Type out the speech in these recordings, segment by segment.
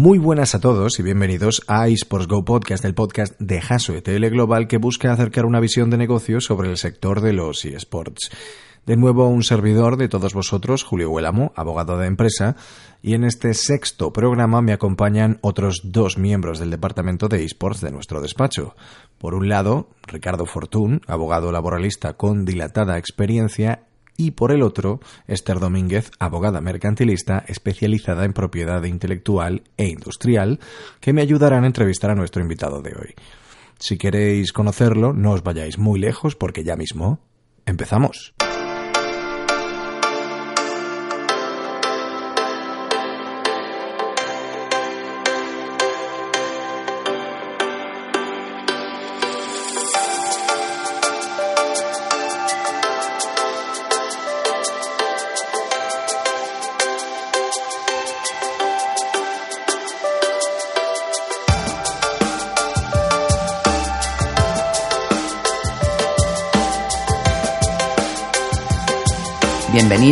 Muy buenas a todos y bienvenidos a eSports Go Podcast, el podcast de Haso ETL Global que busca acercar una visión de negocio sobre el sector de los eSports. De nuevo un servidor de todos vosotros, Julio Huélamo, abogado de empresa, y en este sexto programa me acompañan otros dos miembros del departamento de eSports de nuestro despacho. Por un lado, Ricardo Fortún, abogado laboralista con dilatada experiencia y por el otro, Esther Domínguez, abogada mercantilista especializada en propiedad intelectual e industrial, que me ayudarán a entrevistar a nuestro invitado de hoy. Si queréis conocerlo, no os vayáis muy lejos porque ya mismo empezamos.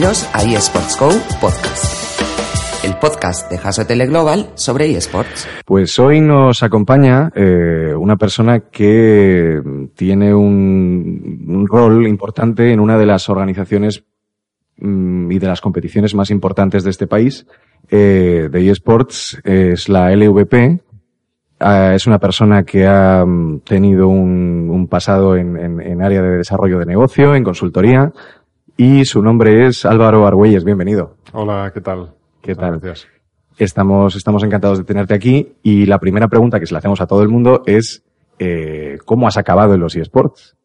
Bienvenidos a Podcast, el podcast de Haso Tele Global sobre eSports. Pues hoy nos acompaña eh, una persona que tiene un, rol importante en una de las organizaciones mm, y de las competiciones más importantes de este país eh, de eSports, es la LVP, ah, es una persona que ha mm, tenido un, pasado en, en, área de desarrollo de negocio, en consultoría, y su nombre es Álvaro Argüelles. Bienvenido. Hola, ¿qué tal? ¿Qué tal? Gracias. Estamos, estamos encantados de tenerte aquí y la primera pregunta que se le hacemos a todo el mundo es eh, ¿cómo has acabado en los eSports?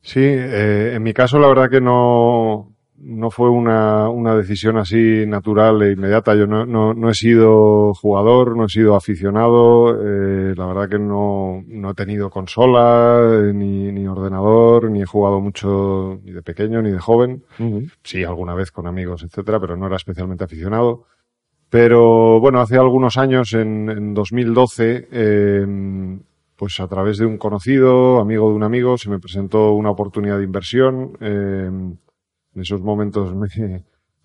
Sí, eh, en mi caso la verdad que no, no fue una, una decisión así natural e inmediata. Yo no, no, no he sido jugador, no he sido aficionado. Eh, la verdad que no, no he tenido consola, eh, ni, ni, ordenador, ni he jugado mucho ni de pequeño ni de joven. Sí, alguna vez con amigos, etcétera, pero no era especialmente aficionado. Pero bueno, hace algunos años, en, en 2012, eh, pues a través de un conocido, amigo de un amigo, se me presentó una oportunidad de inversión. En esos momentos me,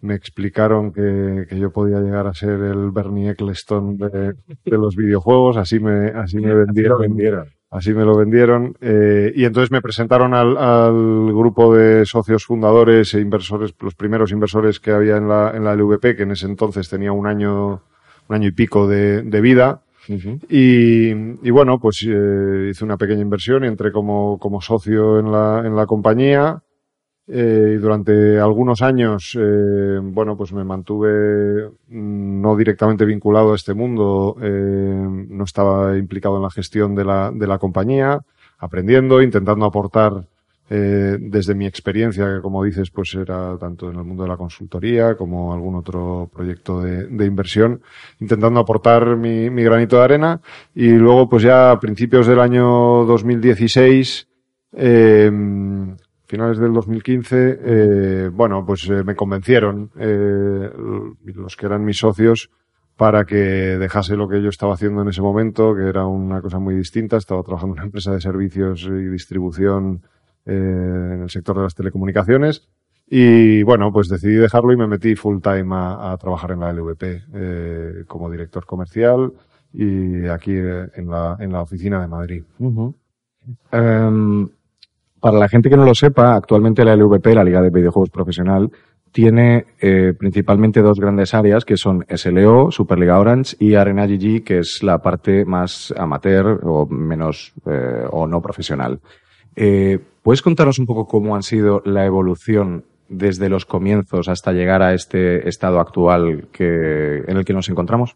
me explicaron que, que, yo podía llegar a ser el Bernie Eccleston de, de los videojuegos, así me, así me vendieron. Así me lo vendieron. Eh, y entonces me presentaron al, al, grupo de socios fundadores e inversores, los primeros inversores que había en la, en la LVP, que en ese entonces tenía un año, un año y pico de, de vida. Uh -huh. y, y, bueno, pues eh, hice una pequeña inversión y entré como, como socio en la, en la compañía. Eh, durante algunos años, eh, bueno, pues me mantuve no directamente vinculado a este mundo, eh, no estaba implicado en la gestión de la, de la compañía, aprendiendo, intentando aportar eh, desde mi experiencia, que como dices, pues era tanto en el mundo de la consultoría como algún otro proyecto de, inversión, intentando aportar mi, mi, granito de arena. Y luego pues ya a principios del año 2016 eh, finales del 2015, eh, bueno, pues eh, me convencieron eh, los que eran mis socios para que dejase lo que yo estaba haciendo en ese momento, que era una cosa muy distinta. Estaba trabajando en una empresa de servicios y distribución eh, en el sector de las telecomunicaciones. Y bueno, pues decidí dejarlo y me metí full time a, trabajar en la LVP eh, como director comercial y aquí en la, en la oficina de Madrid. Para la gente que no lo sepa, actualmente la LVP, la Liga de Videojuegos Profesional, tiene eh, principalmente dos grandes áreas que son SLO, Superliga Orange y Arena GG, que es la parte más amateur o menos eh, o no profesional. Eh, ¿Puedes contarnos un poco cómo han sido la evolución desde los comienzos hasta llegar a este estado actual que, en el que nos encontramos?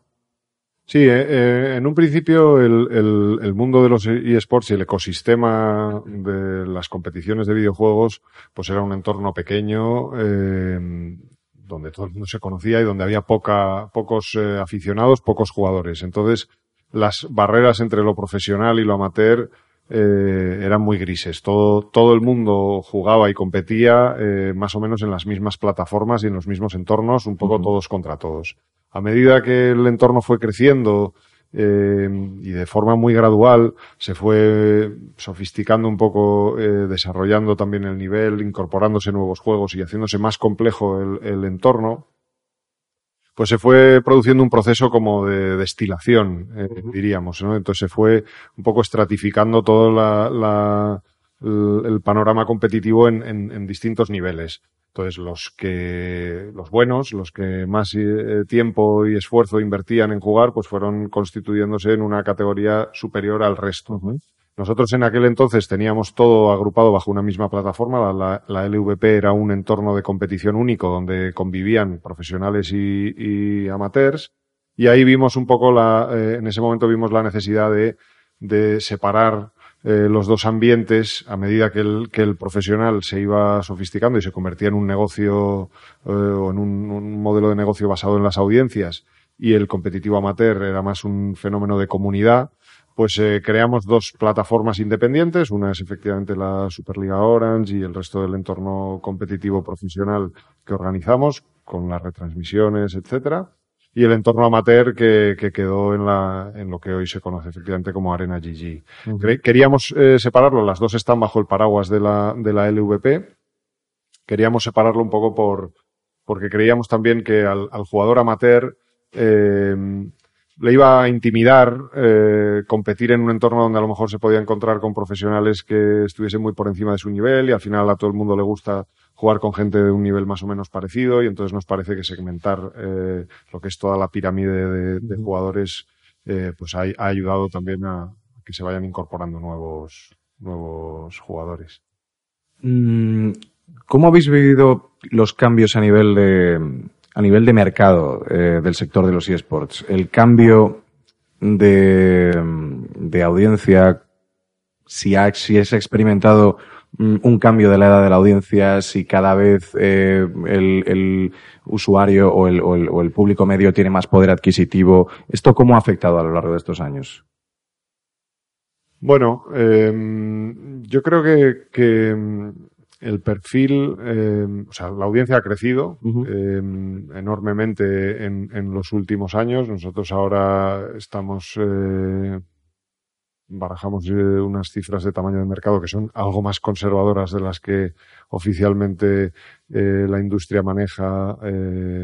Sí, eh, eh, en un principio el, el, el, mundo de los eSports y el ecosistema de las competiciones de videojuegos pues era un entorno pequeño eh, donde todo el mundo se conocía y donde había poca, pocos eh, aficionados, pocos jugadores. Entonces las barreras entre lo profesional y lo amateur eh, eran muy grises. Todo, todo el mundo jugaba y competía eh, más o menos en las mismas plataformas y en los mismos entornos, un poco uh -huh. todos contra todos. A medida que el entorno fue creciendo eh, y de forma muy gradual se fue sofisticando un poco, eh, desarrollando también el nivel, incorporándose nuevos juegos y haciéndose más complejo el, el entorno, pues se fue produciendo un proceso como de destilación, eh, diríamos, ¿no? Entonces se fue un poco estratificando todo la, el, panorama competitivo en, en, distintos niveles. Entonces los que, los buenos, los que más eh, tiempo y esfuerzo invertían en jugar, pues fueron constituyéndose en una categoría superior al resto. Nosotros en aquel entonces teníamos todo agrupado bajo una misma plataforma. La, LVP era un entorno de competición único donde convivían profesionales y, amateurs. Y ahí vimos un poco la, eh, en ese momento vimos la necesidad de, de separar eh, los dos ambientes a medida que el, que el profesional se iba sofisticando y se convertía en un negocio eh, o en un, un modelo de negocio basado en las audiencias y el competitivo amateur era más un fenómeno de comunidad pues eh, creamos dos plataformas independientes. Una es efectivamente la Superliga Orange y el resto del entorno competitivo profesional que organizamos con las retransmisiones, etcétera. Y el entorno amateur que, que quedó en, la, en lo que hoy se conoce efectivamente como Arena GG. Queríamos eh, separarlo, las dos están bajo el paraguas de la, de la LVP. Queríamos separarlo un poco por, porque creíamos también que al, al jugador amateur eh, le iba a intimidar eh, competir en un entorno donde a lo mejor se podía encontrar con profesionales que estuviesen muy por encima de su nivel y al final a todo el mundo le gusta jugar con gente de un nivel más o menos parecido y entonces nos parece que segmentar eh, lo que es toda la pirámide de, jugadores eh, pues ha, ayudado también a que se vayan incorporando nuevos, nuevos jugadores. Mm, ¿Cómo habéis vivido los cambios a nivel de a nivel de mercado eh, del sector de los eSports, el cambio de, de audiencia, si, ha, si es experimentado mm, un cambio de la edad de la audiencia, si cada vez eh, el, el, usuario o el, o, el, o el, público medio tiene más poder adquisitivo, ¿esto cómo ha afectado a lo largo de estos años? Bueno, eh, yo creo que, que el perfil, eh, o sea, la audiencia ha crecido eh, enormemente en, en, los últimos años. Nosotros ahora estamos, eh, barajamos unas cifras de tamaño de mercado que son algo más conservadoras de las que oficialmente la industria maneja,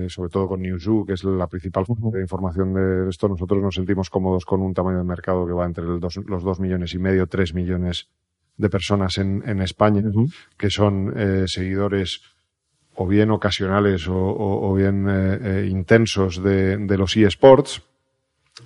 sobre todo con Newzoo, que es la principal fuente de información de esto. Nosotros nos sentimos cómodos con un tamaño de mercado que va entre los dos millones y medio, tres millones de personas en, en España que son eh, seguidores o bien ocasionales o, o, bien eh, eh, intensos de, de los eSports,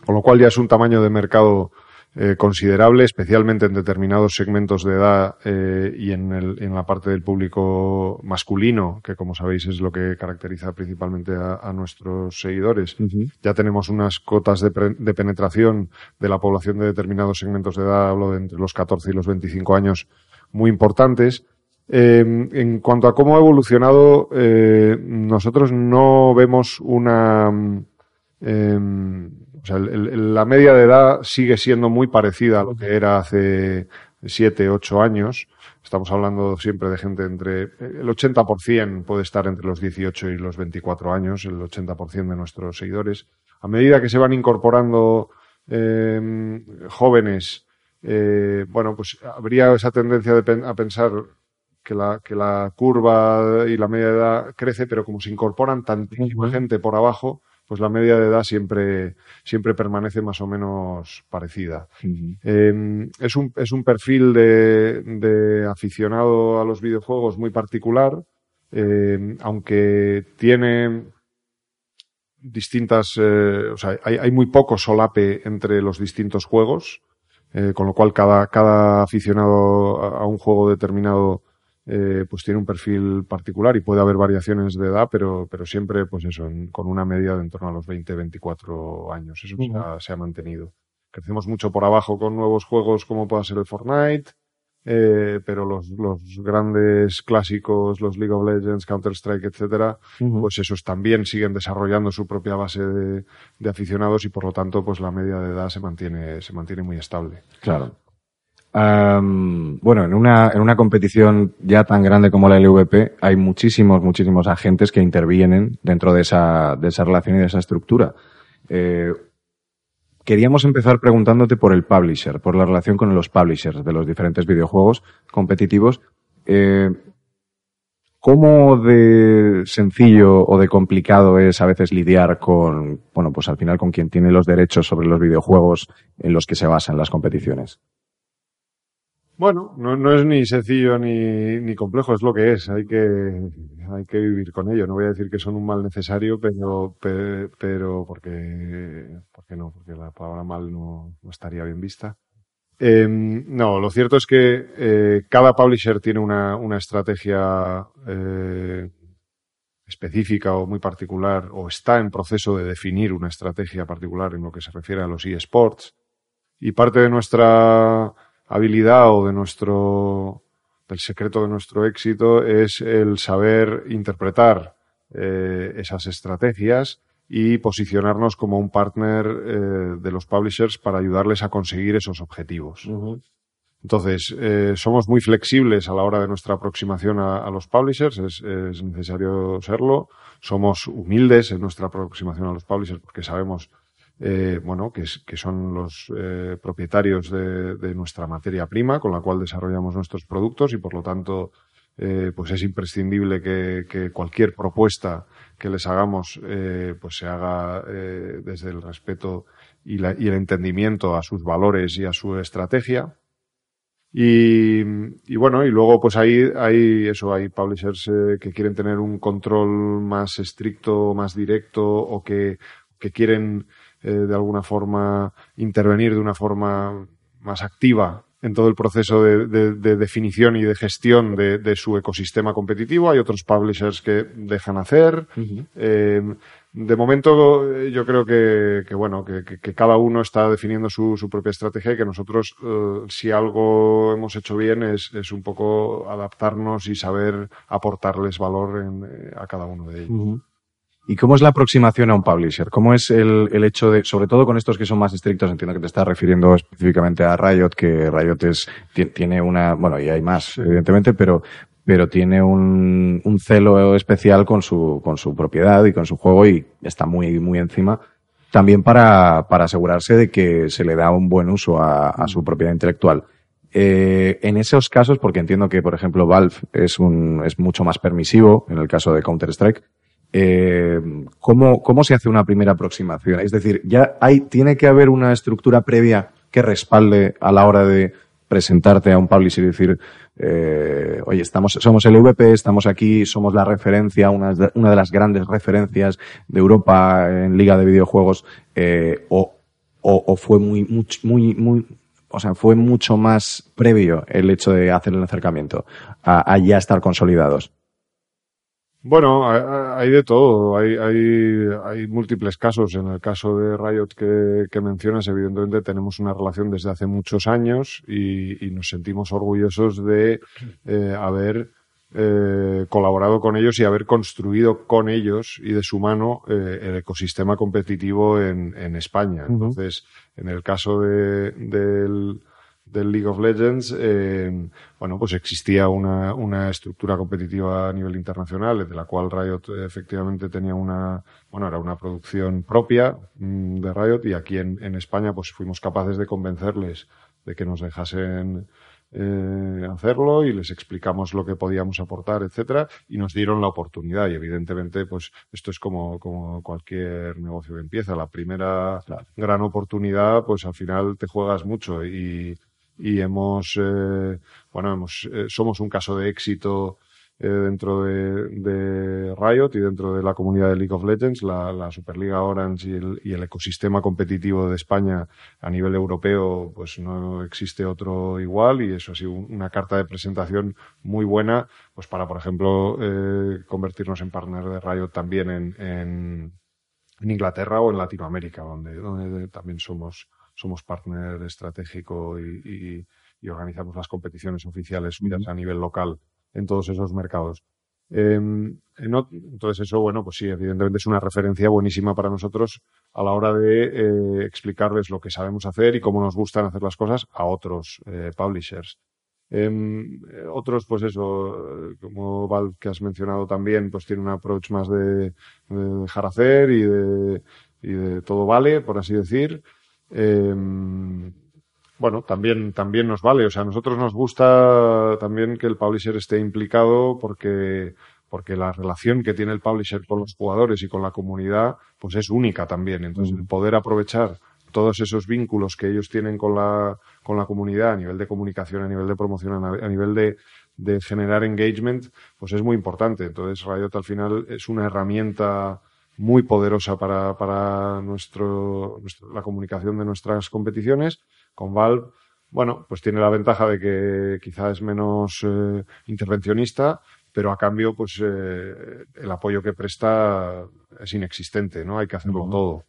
con lo cual ya es un tamaño de mercado eh, considerable, especialmente en determinados segmentos de edad eh, y en, el, en, la parte del público masculino, que como sabéis es lo que caracteriza principalmente a, a nuestros seguidores. Uh -huh. Ya tenemos unas cotas de, de, penetración de la población de determinados segmentos de edad, hablo de entre los 14 y los 25 años, muy importantes. Eh, en cuanto a cómo ha evolucionado, eh, nosotros no vemos una eh, o sea, el, el, la media de edad sigue siendo muy parecida a lo que era hace siete, ocho años. Estamos hablando siempre de gente entre el 80% puede estar entre los 18 y los 24 años, el 80% de nuestros seguidores. A medida que se van incorporando eh, jóvenes, eh, bueno, pues habría esa tendencia de pen a pensar que la, que la curva y la media de edad crece, pero como se incorporan tantísima gente por abajo, pues la media de edad siempre, siempre permanece más o menos parecida. Uh -huh. eh, es, un, es un perfil de, de, aficionado a los videojuegos muy particular, eh, aunque tiene distintas, eh, o sea, hay, hay, muy poco solape entre los distintos juegos, eh, con lo cual cada, cada aficionado a, a un juego determinado eh, pues tiene un perfil particular y puede haber variaciones de edad, pero, pero siempre, pues eso, en, con una media de en torno a los 20, 24 años. Eso uh -huh. se, ha, se, ha, mantenido. Crecemos mucho por abajo con nuevos juegos como pueda ser el Fortnite, eh, pero los, los grandes clásicos, los League of Legends, Counter-Strike, etcétera, uh -huh. pues esos también siguen desarrollando su propia base de, de, aficionados y por lo tanto, pues la media de edad se mantiene, se mantiene muy estable. Claro. Um, bueno, en una, en una competición ya tan grande como la LVP hay muchísimos, muchísimos agentes que intervienen dentro de esa, de esa relación y de esa estructura. Eh, queríamos empezar preguntándote por el publisher, por la relación con los publishers de los diferentes videojuegos competitivos. Eh, ¿Cómo de sencillo o de complicado es a veces lidiar con, bueno, pues al final con quien tiene los derechos sobre los videojuegos en los que se basan las competiciones? Bueno, no, no es ni sencillo ni, ni, complejo, es lo que es. Hay que, hay que vivir con ello. No voy a decir que son un mal necesario, pero, pero, porque, porque no, porque la palabra mal no, no estaría bien vista. Eh, no, lo cierto es que eh, cada publisher tiene una, una estrategia eh, específica o muy particular, o está en proceso de definir una estrategia particular en lo que se refiere a los eSports. Y parte de nuestra habilidad o de nuestro, del secreto de nuestro éxito es el saber interpretar eh, esas estrategias y posicionarnos como un partner eh, de los publishers para ayudarles a conseguir esos objetivos. Entonces, eh, somos muy flexibles a la hora de nuestra aproximación a, los publishers, es, necesario serlo. Somos humildes en nuestra aproximación a los publishers porque sabemos, eh, bueno, que, son los propietarios de, nuestra materia prima con la cual desarrollamos nuestros productos y por lo tanto, pues es imprescindible que cualquier propuesta que les hagamos eh, pues se haga eh, desde el respeto y, la, y, el entendimiento a sus valores y a su estrategia. Y, y bueno, y luego pues hay, hay eso, hay publishers eh, que quieren tener un control más estricto, más directo o que quieren eh, de alguna forma intervenir de una forma más activa en todo el proceso de, de, definición y de gestión de, de, su ecosistema competitivo. Hay otros publishers que dejan hacer. eh, de momento, yo creo que, que bueno, que, que, cada uno está definiendo su, su propia estrategia y que nosotros, si algo hemos hecho bien, es, es, un poco adaptarnos y saber aportarles valor en, eh, a cada uno de ellos. ¿Y cómo es la aproximación a un publisher? ¿Cómo es el, el, hecho de, sobre todo con estos que son más estrictos, entiendo que te estás refiriendo específicamente a Riot, que Riot es, tiene una, bueno, y hay más, evidentemente, pero, pero tiene un, un celo especial con su, con su propiedad y con su juego y está muy, muy encima. También para, para asegurarse de que se le da un buen uso a, a su propiedad intelectual. Eh, en esos casos, porque entiendo que, por ejemplo, Valve es un, es mucho más permisivo en el caso de Counter-Strike, eh, ¿cómo, ¿cómo se hace una primera aproximación? Es decir, ya hay, tiene que haber una estructura previa que respalde a la hora de presentarte a un publisher y decir, eh, oye, estamos, somos el EVP, estamos aquí, somos la referencia, una, una de las grandes referencias de Europa en liga de videojuegos, eh, o, o, o, fue muy, muy, muy, muy, o sea, fue mucho más previo el hecho de hacer el acercamiento a, a ya estar consolidados. Bueno, hay de todo. Hay, hay, hay múltiples casos. En el caso de Riot que, que mencionas, evidentemente tenemos una relación desde hace muchos años y, y nos sentimos orgullosos de eh, haber eh, colaborado con ellos y haber construido con ellos y de su mano eh, el ecosistema competitivo en, en España. Entonces, en el caso de, del del League of Legends, eh, bueno, pues existía una, una, estructura competitiva a nivel internacional, de la cual Riot efectivamente tenía una, bueno, era una producción propia mmm, de Riot y aquí en, en, España pues fuimos capaces de convencerles de que nos dejasen eh, hacerlo y les explicamos lo que podíamos aportar, etcétera, y nos dieron la oportunidad. Y evidentemente, pues esto es como, como cualquier negocio que empieza. La primera claro. gran oportunidad, pues al final te juegas mucho y, y hemos, eh, bueno, hemos, eh, somos un caso de éxito eh, dentro de, de, Riot y dentro de la comunidad de League of Legends, la, la Superliga Orange y el, y el, ecosistema competitivo de España a nivel europeo, pues no existe otro igual y eso ha sido una carta de presentación muy buena, pues para, por ejemplo, eh, convertirnos en partner de Riot también en, en, en Inglaterra o en Latinoamérica, donde, donde también somos somos partner estratégico y, y, y organizamos las competiciones oficiales uh -huh. a nivel local en todos esos mercados. Eh, entonces eso, bueno, pues sí, evidentemente es una referencia buenísima para nosotros a la hora de eh, explicarles lo que sabemos hacer y cómo nos gustan hacer las cosas a otros eh, publishers. Eh, otros, pues eso, como Valve que has mencionado también, pues tiene un approach más de, de dejar hacer y de, y de todo vale, por así decir. Eh, bueno, también, también nos vale. O sea, a nosotros nos gusta también que el publisher esté implicado porque, porque la relación que tiene el publisher con los jugadores y con la comunidad, pues es única también. Entonces, el poder aprovechar todos esos vínculos que ellos tienen con la, con la comunidad a nivel de comunicación, a nivel de promoción, a nivel de, de generar engagement, pues es muy importante. Entonces, Riot al final es una herramienta muy poderosa para, para nuestro, la comunicación de nuestras competiciones. Con Valve, bueno, pues tiene la ventaja de que quizá es menos eh, intervencionista, pero a cambio, pues eh, el apoyo que presta es inexistente, ¿no? Hay que hacerlo todo.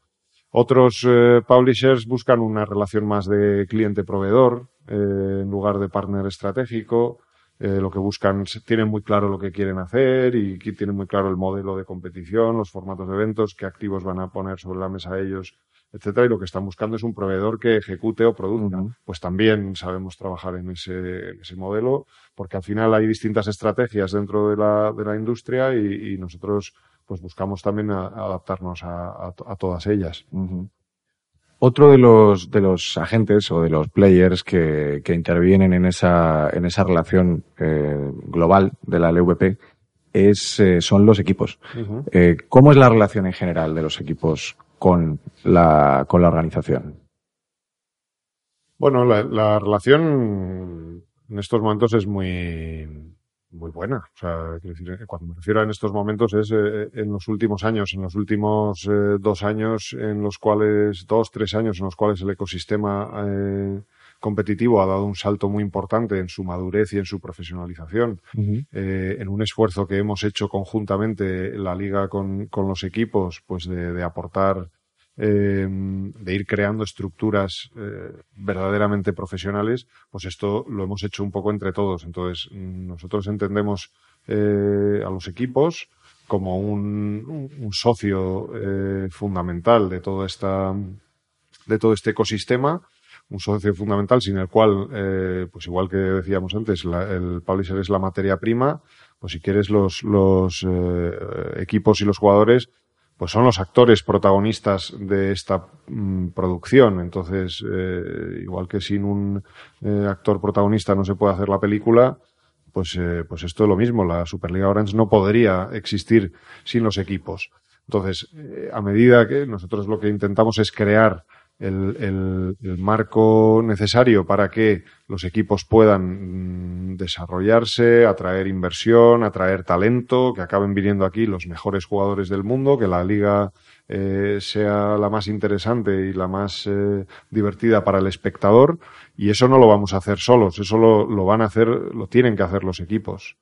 Otros eh, publishers buscan una relación más de cliente-proveedor en lugar de partner estratégico. Eh, lo que buscan, tienen muy claro lo que quieren hacer y tienen muy claro el modelo de competición, los formatos de eventos, qué activos van a poner sobre la mesa ellos, etcétera, y lo que están buscando es un proveedor que ejecute o produzca. Pues también sabemos trabajar en ese, ese, modelo, porque al final hay distintas estrategias dentro de la, de la industria y, nosotros pues buscamos también adaptarnos a, a, todas ellas. Otro de los, de los agentes o de los players que, que intervienen en esa, en esa relación eh, global de la LVP es, eh, son los equipos. eh, ¿Cómo es la relación en general de los equipos con la, con la organización? Bueno, la, la relación en estos momentos es muy, muy buena. O sea, decir, eh, cuando me refiero a en estos momentos es eh, en los últimos años, en los últimos eh, dos años en los cuales, dos, tres años en los cuales el ecosistema competitivo ha dado un salto muy importante en su madurez y en su profesionalización, en un esfuerzo que hemos hecho conjuntamente la liga con, con los equipos, pues de, de aportar eh, de ir creando estructuras eh, verdaderamente profesionales, pues esto lo hemos hecho un poco entre todos. Entonces, nosotros entendemos eh, a los equipos como un, un socio eh, fundamental de todo esta de todo este ecosistema un socio fundamental sin el cual, pues igual que decíamos antes, la, el publisher es la materia prima, pues si quieres los, los equipos y los jugadores pues son los actores protagonistas de esta mm, producción. Entonces, eh, igual que sin un eh, actor protagonista no se puede hacer la película, pues, eh, pues esto es lo mismo. La Superliga Orange no podría existir sin los equipos. Entonces, eh, a medida que nosotros lo que intentamos es crear el, el, el, marco necesario para que los equipos puedan mm, desarrollarse, atraer inversión, atraer talento, que acaben viniendo aquí los mejores jugadores del mundo, que la liga eh, sea la más interesante y la más eh, divertida para el espectador. Y eso no lo vamos a hacer solos, eso lo, lo van a hacer, lo tienen que hacer los equipos.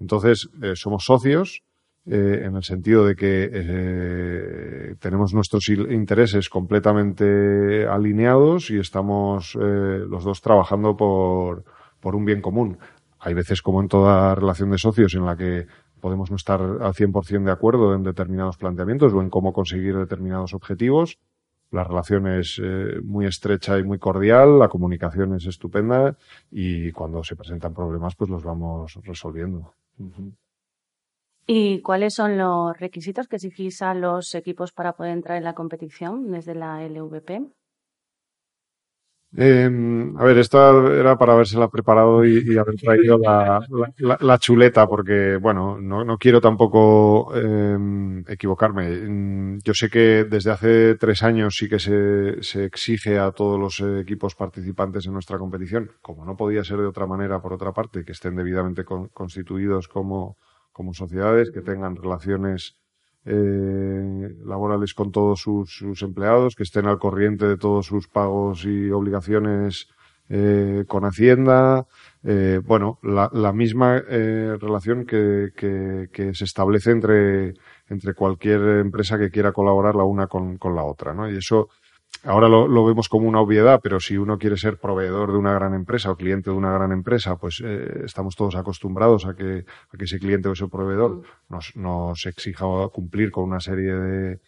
Entonces, eh, somos socios, eh, en el sentido de que eh, tenemos nuestros intereses completamente alineados y estamos eh, los dos trabajando por, por un bien común. Hay veces, como en toda relación de socios, en la que podemos no estar al 100% de acuerdo en determinados planteamientos o en cómo conseguir determinados objetivos. La relación es eh, muy estrecha y muy cordial, la comunicación es estupenda y cuando se presentan problemas, pues los vamos resolviendo. ¿Y cuáles son los requisitos que exigís a los equipos para poder entrar en la competición desde la LVP? Eh, a ver, esta era para habérsela preparado y, y haber traído la, la, la, chuleta, porque, bueno, no, no quiero tampoco eh, equivocarme. Yo sé que desde hace tres años sí que se, se, exige a todos los equipos participantes en nuestra competición, como no podía ser de otra manera, por otra parte, que estén debidamente con, constituidos como, como sociedades, que tengan relaciones eh, laborales con todos sus, empleados, que estén al corriente de todos sus pagos y obligaciones eh, con Hacienda. Eh, bueno, la, la misma relación que, que, que, se establece entre, entre cualquier empresa que quiera colaborar la una con, con la otra, ¿no? Y eso ahora lo, lo, vemos como una obviedad, pero si uno quiere ser proveedor de una gran empresa o cliente de una gran empresa, pues eh, estamos todos acostumbrados a que, a que ese cliente o ese proveedor nos, nos exija cumplir con una serie de,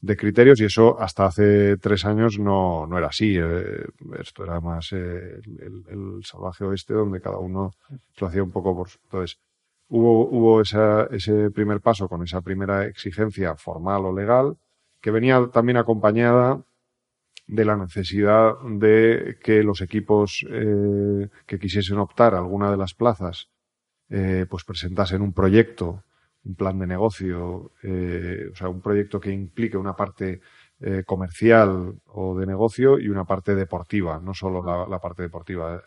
de criterios y eso hasta hace tres años no, no era así. Eh, esto era más eh, el, el, salvaje oeste donde cada uno lo hacía un poco por... Entonces, hubo, hubo esa, ese primer paso con esa primera exigencia formal o legal que venía también acompañada de la necesidad de que los equipos eh, que quisiesen optar a alguna de las plazas eh, pues presentasen un proyecto un plan de negocio, o sea, un proyecto que implique una parte comercial o de negocio y una parte deportiva, no solo la, parte deportiva.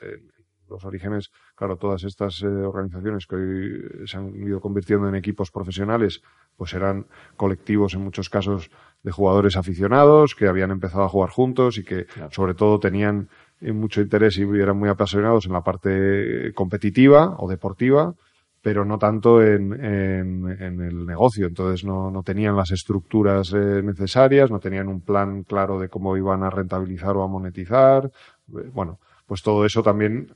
Los orígenes, claro, todas estas eh, organizaciones que hoy se han ido convirtiendo en equipos profesionales, pues eran colectivos en muchos casos de jugadores aficionados que habían empezado a jugar juntos y que sobre todo tenían eh, mucho interés y eran muy apasionados en la parte competitiva o deportiva, pero no tanto en, el negocio. Entonces no, no tenían las estructuras eh, necesarias, no tenían un plan claro de cómo iban a rentabilizar o a monetizar. Bueno, pues todo eso también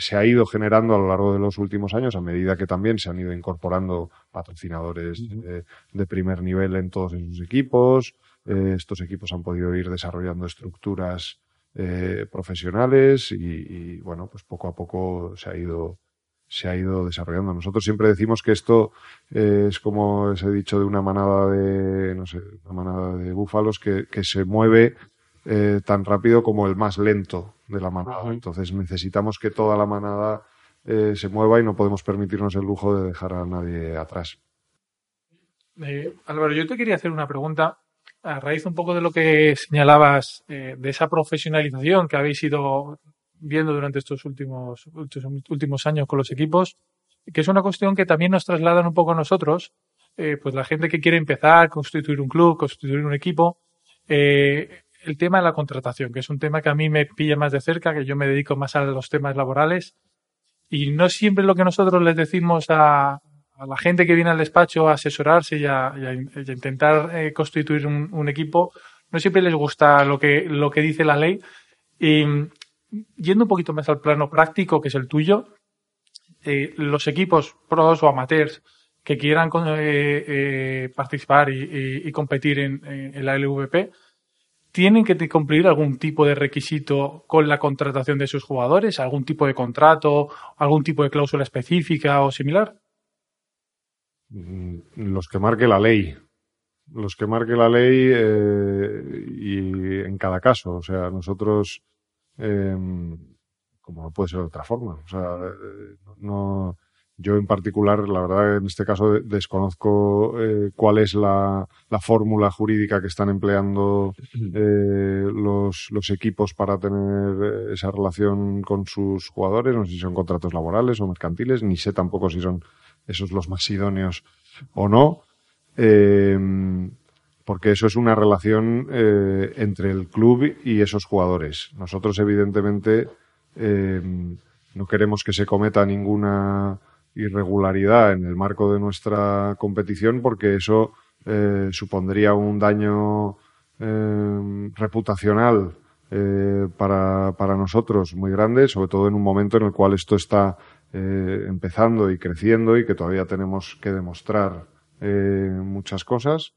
se ha ido generando a lo largo de los últimos años a medida que también se han ido incorporando patrocinadores de, primer nivel en todos esos equipos. Eh, estos equipos han podido ir desarrollando estructuras eh, profesionales y, bueno, pues poco a poco se ha ido se ha ido desarrollando. Nosotros siempre decimos que esto eh, es como os he dicho de una manada de no sé, una manada de búfalos que, que se mueve eh, tan rápido como el más lento de la manada. Entonces necesitamos que toda la manada eh, se mueva y no podemos permitirnos el lujo de dejar a nadie atrás. Eh, Álvaro, yo te quería hacer una pregunta a raíz un poco de lo que señalabas de esa profesionalización que habéis ido viendo durante estos últimos, últimos años con los equipos, que es una cuestión que también nos trasladan un poco a nosotros, pues la gente que quiere empezar, constituir un club, constituir un equipo, eh, el tema de la contratación, que es un tema que a mí me pilla más de cerca, que yo me dedico más a los temas laborales. Y no siempre lo que nosotros les decimos a, la gente que viene al despacho a asesorarse y a, intentar eh, constituir un, equipo, no siempre les gusta lo que, lo que dice la ley. Y yendo un poquito más al plano práctico, que es el tuyo, eh, los equipos pros o amateurs que quieran eh, participar y, competir en, en la LVP, ¿Tienen que cumplir algún tipo de requisito con la contratación de sus jugadores? ¿Algún tipo de contrato? ¿Algún tipo de cláusula específica o similar? Mm, los que marque la ley. Los que marque la ley eh, y en cada caso. O sea, nosotros, em, como no puede ser de otra forma. O sea, eh, no yo en particular, la verdad, en este caso desconozco eh, cuál es la, fórmula jurídica que están empleando eh, los, los, equipos para tener eh, esa relación con sus jugadores. No sé si son contratos laborales o mercantiles, ni sé tampoco si son esos los más idóneos o no. porque eso es una relación entre el club y esos jugadores. Nosotros, evidentemente, no queremos que se cometa ninguna irregularidad en el marco de nuestra competición porque eso eh, supondría un daño eh, reputacional eh, para, para, nosotros muy grande, sobre todo en un momento en el cual esto está empezando y creciendo y que todavía tenemos que demostrar muchas cosas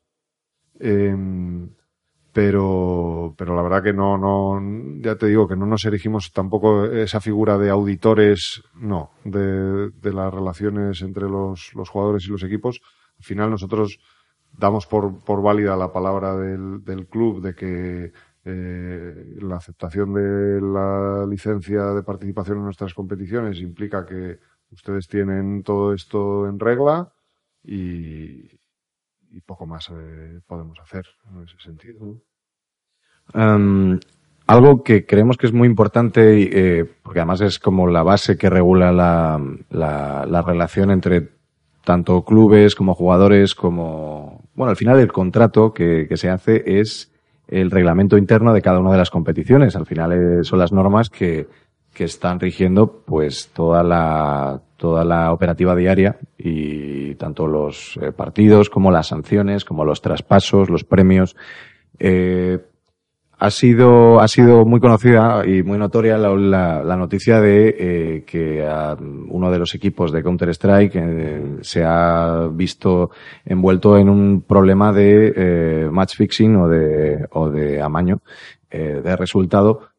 pero, pero la verdad que no, no, ya te digo que no nos erigimos tampoco esa figura de auditores, no, de, de las relaciones entre los, los, jugadores y los equipos. Al final nosotros damos por, por válida la palabra del, del club de que eh, la aceptación de la licencia de participación en nuestras competiciones implica que ustedes tienen todo esto en regla y, y poco más eh, podemos hacer en ese sentido. Em, algo que creemos que es muy importante, eh, porque además es como la base que regula la, la, relación entre tanto clubes como jugadores, como, bueno, al final el contrato que, que, se hace es el reglamento interno de cada una de las competiciones. Al final eh, son las normas que, que están rigiendo pues toda la toda la operativa diaria y tanto los eh, partidos como las sanciones como los traspasos los premios. Eh, ha sido ha sido muy conocida y muy notoria la, la, noticia de eh, que uno de los equipos de Counter Strike eh, se ha visto envuelto en un problema de match fixing o de o de amaño de resultado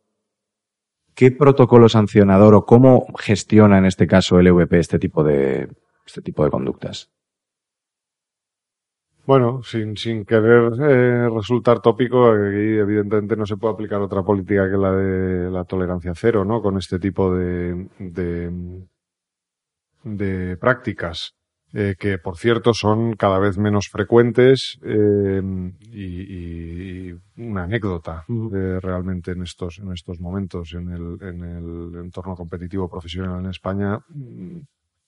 ¿Qué protocolo sancionador o cómo gestiona en este caso el EVP este tipo de, este tipo de conductas? Bueno, sin, sin querer eh, resultar tópico, aquí evidentemente no se puede aplicar otra política que la de la tolerancia cero, ¿no? Con este tipo de, de, de prácticas. Eh, que por cierto son cada vez menos frecuentes eh, y, y, una anécdota eh, realmente en estos, en estos momentos en el, en el entorno competitivo profesional en España.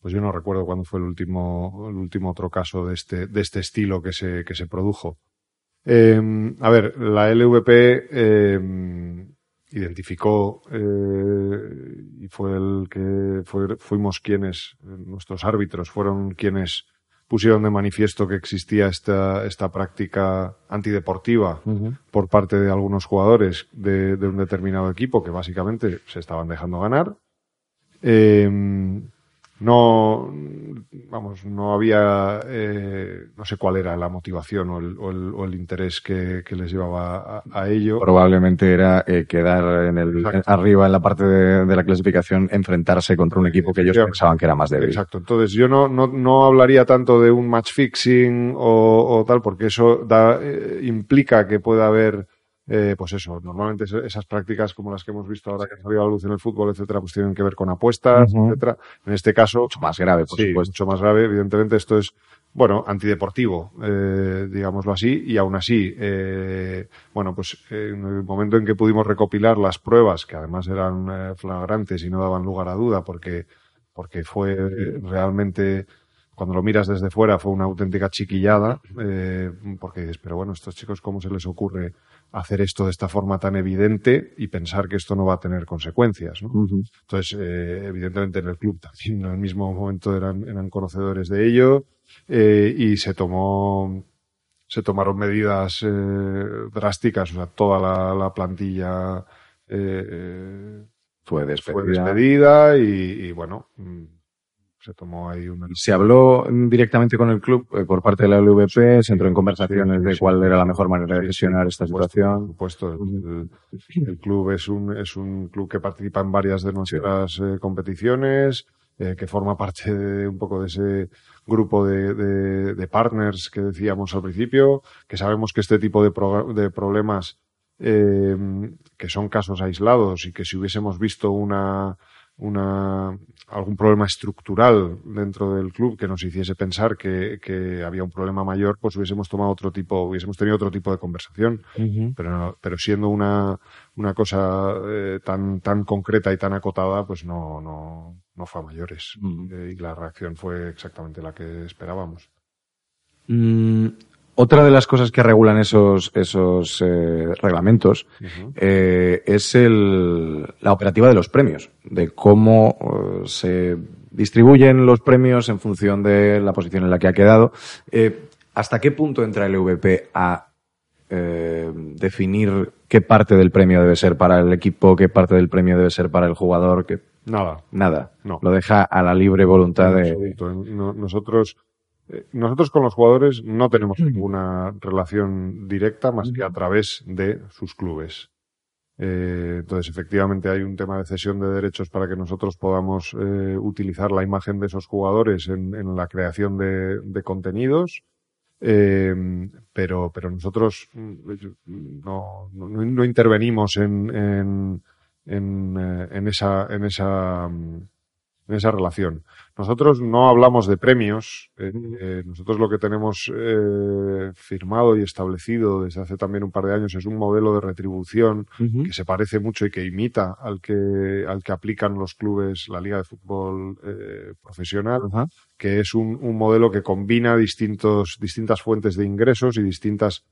Pues yo no recuerdo cuándo fue el último, el último otro caso de este, de este estilo que se, que se produjo. a ver, la LVP identificó eh, y fue el que fue, fuimos quienes, nuestros árbitros fueron quienes pusieron de manifiesto que existía esta, esta práctica antideportiva por parte de algunos jugadores de, de, un determinado equipo que básicamente se estaban dejando ganar. Eh, no, vamos, no había, eh, no sé cuál era la motivación o el, o el, o el interés que, que, les llevaba a, a, ello. Probablemente era eh, quedar en el, arriba en la parte de, de, la clasificación, enfrentarse contra un equipo que ellos pensaban que era más débil. Exacto. Entonces yo no, no, no hablaría tanto de un match fixing o, o tal, porque eso da, eh, implica que pueda haber eh, pues eso, normalmente esas prácticas como las que hemos visto ahora que ha salido a la luz en el fútbol, etcétera, pues tienen que ver con apuestas, uh -huh. etcétera. En este caso. Mucho más grave, por sí, supuesto. Mucho más grave, evidentemente, esto es, bueno, antideportivo, eh, digámoslo así, y aún así, eh, bueno, pues en el momento en que pudimos recopilar las pruebas, que además eran eh, flagrantes y no daban lugar a duda, porque, porque fue realmente cuando lo miras desde fuera fue una auténtica chiquillada, eh, porque dices, pero bueno, estos chicos, ¿cómo se les ocurre hacer esto de esta forma tan evidente y pensar que esto no va a tener consecuencias? ¿no? Uh -huh. Entonces, eh, evidentemente en el club también en el mismo momento eran, eran conocedores de ello eh, y se tomó se tomaron medidas eh, drásticas, o sea, toda la, la plantilla eh, fue despedida, fue despedida y, y bueno se tomó ahí una... Se habló directamente con el club eh, por parte de la LVP, se entró en conversaciones sí, de cuál era la mejor manera de gestionar esta situación. Por supuesto, el, el, club es un, es un club que participa en varias de nuestras sí. eh, competiciones, eh, que forma parte de un poco de ese grupo de, de, de, partners que decíamos al principio, que sabemos que este tipo de, pro, de problemas eh, que son casos aislados y que si hubiésemos visto una una, algún problema estructural dentro del club que nos hiciese pensar que, que, había un problema mayor, pues hubiésemos tomado otro tipo, hubiésemos tenido otro tipo de conversación. Uh -huh. pero, pero siendo una, una cosa eh, tan, tan concreta y tan acotada, pues no, no, no fue a mayores. Uh -huh. eh, y la reacción fue exactamente la que esperábamos. Mm, otra de las cosas que regulan esos, esos eh, reglamentos uh -huh. eh, es el, la operativa de los premios, de cómo uh, se distribuyen los premios en función de la posición en la que ha quedado. Eh, ¿Hasta qué punto entra el EVP a eh, definir qué parte del premio debe ser para el equipo, qué parte del premio debe ser para el jugador? Qué... Nada. Nada. No. Lo deja a la libre voluntad no, de. No, nosotros eh, nosotros con los jugadores no tenemos ninguna relación directa más que a través de sus clubes. Eh, entonces, efectivamente, hay un tema de cesión de derechos para que nosotros podamos eh, utilizar la imagen de esos jugadores en, en la creación de, de contenidos. Eh, pero, pero nosotros no, no, no intervenimos en, en, en, eh, en, esa, en esa en esa relación. Nosotros no hablamos de premios, eh, eh, nosotros lo que tenemos eh, firmado y establecido desde hace también un par de años es un modelo de retribución uh -huh. que se parece mucho y que imita al que, al que aplican los clubes, la Liga de Fútbol eh, Profesional, uh -huh. que es un, un, modelo que combina distintos, distintas fuentes de ingresos y distintas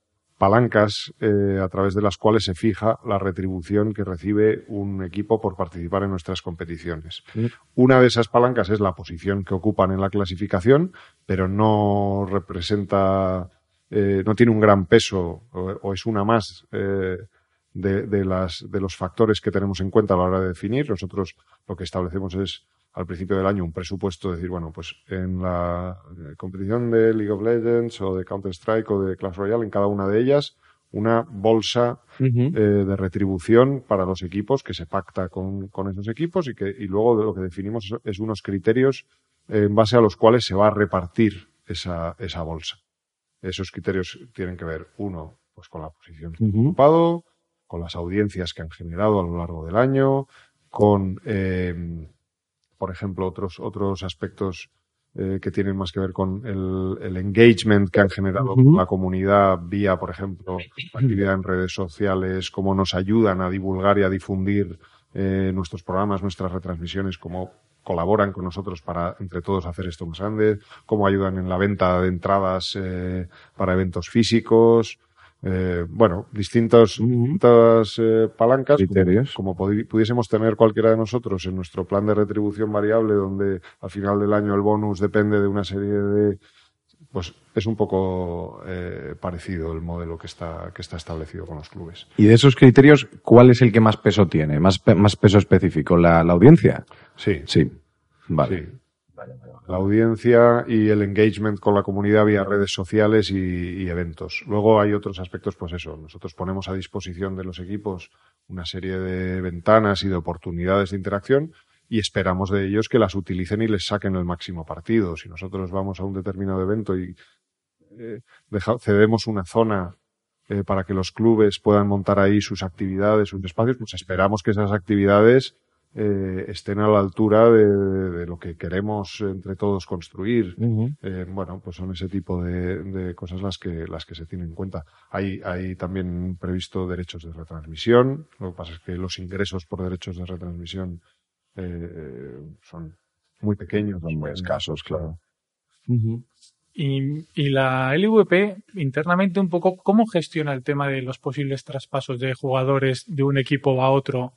palancas eh, a través de las cuales se fija la retribución que recibe un equipo por participar en nuestras competiciones. Sí. Una de esas palancas es la posición que ocupan en la clasificación, pero no representa, eh, no tiene un gran peso o, o es una más eh, de, de, las, de los factores que tenemos en cuenta a la hora de definir. Nosotros lo que establecemos es al principio del año un presupuesto, decir, bueno, pues en la competición de League of Legends o de Counter-Strike o de Clash Royale, en cada una de ellas, una bolsa uh -huh. eh, de retribución para los equipos que se pacta con, con esos equipos y que y luego de lo que definimos es, es unos criterios eh, en base a los cuales se va a repartir esa, esa bolsa. Esos criterios tienen que ver, uno, pues con la posición que uh -huh. ocupado, con las audiencias que han generado a lo largo del año, con eh, por ejemplo, otros, otros aspectos eh, que tienen más que ver con el, el engagement que han generado la comunidad vía, por ejemplo, actividad en redes sociales, cómo nos ayudan a divulgar y a difundir eh, nuestros programas, nuestras retransmisiones, cómo colaboran con nosotros para entre todos hacer esto más grande, cómo ayudan en la venta de entradas eh, para eventos físicos, eh, bueno, distintos, Ujú. distintas eh, palancas Criterios. como, pudiésemos tener cualquiera de nosotros en nuestro plan de retribución variable, donde al final del año el bonus depende de una serie de pues es un poco eh, parecido el modelo que está, que está establecido con los clubes. Y de esos criterios, ¿cuál es el que más peso tiene? ¿Más, pe- más peso específico? ¿La, la audiencia? Sí, Sí. Vale. sí. La audiencia y el engagement con la comunidad vía redes sociales y, eventos. Luego hay otros aspectos, pues eso, nosotros ponemos a disposición de los equipos una serie de ventanas y de oportunidades de interacción y esperamos de ellos que las utilicen y les saquen el máximo partido. Si nosotros vamos a un determinado evento y eh, cedemos una zona eh, para que los clubes puedan montar ahí sus actividades, sus espacios, pues esperamos que esas actividades eh, estén a la altura de, de lo que queremos entre todos construir. Eh, bueno, pues son ese tipo de, de cosas las que, las que se tienen en cuenta. Hay, hay también previsto derechos de retransmisión. Lo que pasa es que los ingresos por derechos de retransmisión eh, son muy pequeños. Son muy escasos, claro. Y, y la LVP, internamente, un poco, ¿cómo gestiona el tema de los posibles traspasos de jugadores de un equipo a otro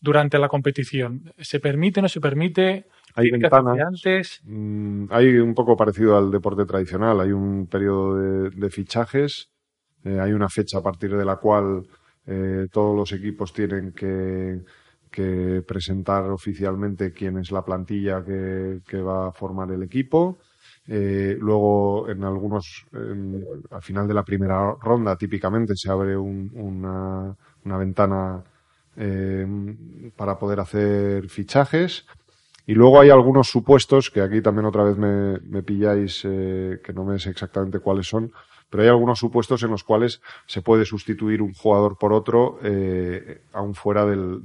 durante la competición? ¿Se permite, no se permite? Hay ¿Tiene que hacerse ventanas. antes? Mm, hay un poco parecido al deporte tradicional. Hay un periodo de, de fichajes. eh, hay una fecha a partir de la cual eh, todos los equipos tienen que, que presentar oficialmente quién es la plantilla que, que va a formar el equipo. Eh, luego, en algunos, al final de la primera ronda, típicamente se abre un- una, una ventana eh, para poder hacer fichajes. Y luego hay algunos supuestos, que aquí también otra vez me, me pilláis, eh, que no me sé exactamente cuáles son, pero hay algunos supuestos en los cuales se puede sustituir un jugador por otro, eh, aún fuera del,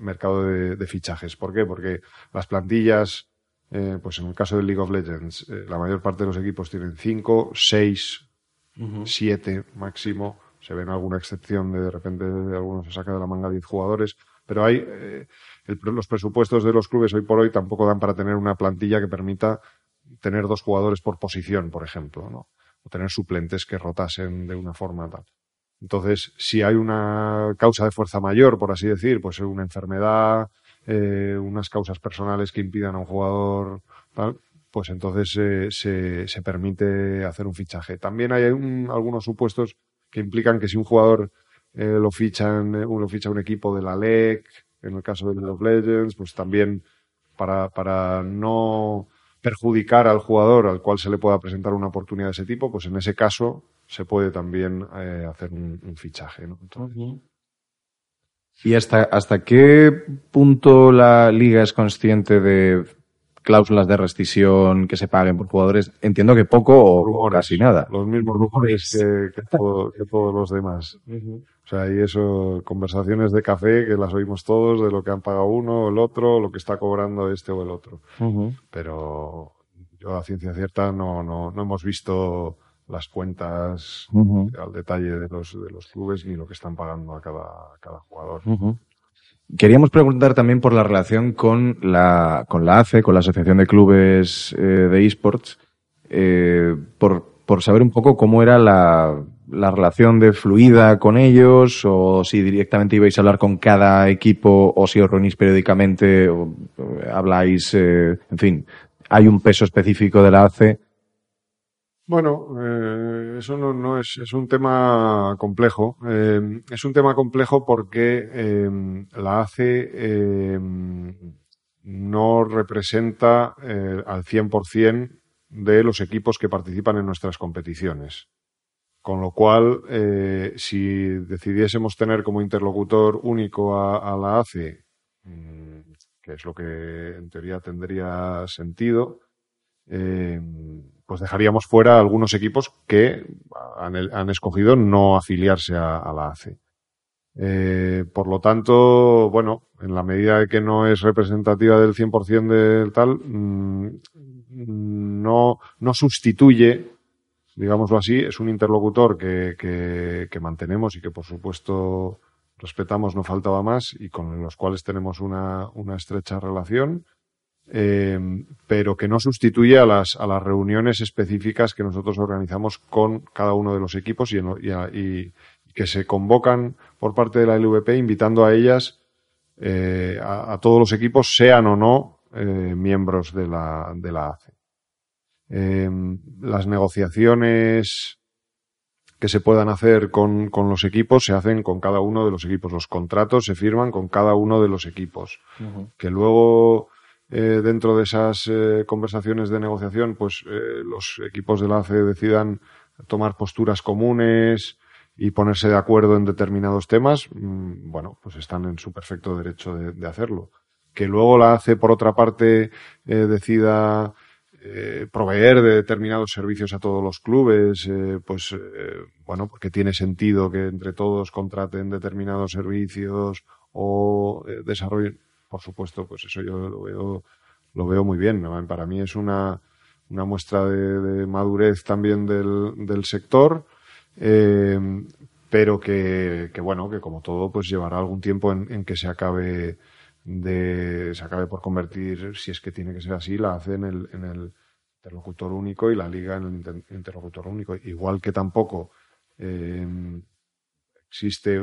mercado de, de fichajes. ¿Por qué? Porque las plantillas, eh, pues en el caso del League of Legends, eh, la mayor parte de los equipos tienen cinco, seis, siete máximo. Se ven alguna excepción de de repente algunos se saca de la manga 10 jugadores, pero hay eh, los presupuestos de los clubes hoy por hoy tampoco dan para tener una plantilla que permita tener dos jugadores por posición, por ejemplo, ¿no? O tener suplentes que rotasen de una forma tal. Entonces, si hay una causa de fuerza mayor, por así decir, pues una enfermedad, eh, unas causas personales que impidan a un jugador tal, pues entonces eh, se, se permite hacer un fichaje. También hay un- algunos supuestos que implican que si un jugador eh, lo fichan, eh, lo ficha un equipo de la LEC, en el caso de League of Legends, pues también para, para no perjudicar al jugador al cual se le pueda presentar una oportunidad de ese tipo, pues en ese caso se puede también eh, hacer un, un fichaje. ¿no? Entonces, ¿Y hasta, hasta qué punto la liga es consciente de cláusulas de rescisión que se paguen por jugadores? Entiendo que poco o rumores, casi nada. Los mismos rumores que, que todo- que todos los demás. O sea, y eso, conversaciones de café que las oímos todos de lo que han pagado uno o el otro, lo que está cobrando este o el otro. Pero yo a ciencia cierta no, no, no hemos visto las cuentas al detalle de los, de los clubes ni lo que están pagando a cada, a cada jugador. Queríamos preguntar también por la relación con la, con la ACE, con la Asociación de Clubes eh, de Esports, eh, por, por saber un poco cómo era la, la relación de fluida con ellos, o si directamente ibais a hablar con cada equipo, o si os reunís periódicamente, o eh, habláis, eh, en fin, hay un peso específico de la ACE. Bueno, eh, eso no, no es, es un tema complejo. Eh, es un tema complejo porque eh, la ACE eh, no representa al 100% de los equipos que participan en nuestras competiciones. Con lo cual, si decidiésemos tener como interlocutor único a, a la ACE, mm, que es lo que en teoría tendría sentido, pues dejaríamos fuera algunos equipos que han, han escogido no afiliarse a, la ACE. Eh, por lo tanto, bueno, en la medida de que no es representativa del 100% del tal, mm, no, no sustituye, digámoslo así, es un interlocutor que, que, que mantenemos y que por supuesto respetamos, no faltaba más, y con los cuales tenemos una, una estrecha relación, eh, pero que no sustituye a las, a las reuniones específicas que nosotros organizamos con cada uno de los equipos y, y, y que se convocan por parte de la LVP invitando a ellas, eh, a, a, todos los equipos, sean o no eh, miembros de la, de la ACE. Eh, las negociaciones que se puedan hacer con, con, los equipos se hacen con cada uno de los equipos. Los contratos se firman con cada uno de los equipos. Uh -huh. Que luego, eh, dentro de esas eh, conversaciones de negociación, pues eh, los equipos de la ACE decidan tomar posturas comunes y ponerse de acuerdo en determinados temas, mmm, bueno, pues están en su perfecto derecho de, de hacerlo. Que luego la ACE, por otra parte, decida proveer de determinados servicios a todos los clubes, pues bueno, porque tiene sentido que entre todos contraten determinados servicios o desarrollen, por supuesto, pues eso yo lo veo, lo veo muy bien. Para mí es una, una muestra de, de madurez también del, del sector. Eh, pero que, que, bueno, que como todo, pues llevará algún tiempo en, en que se acabe de, se acabe por convertir, si es que tiene que ser así, la hace en el, en el interlocutor único y la liga en el inter, interlocutor único. Igual que tampoco eh, existe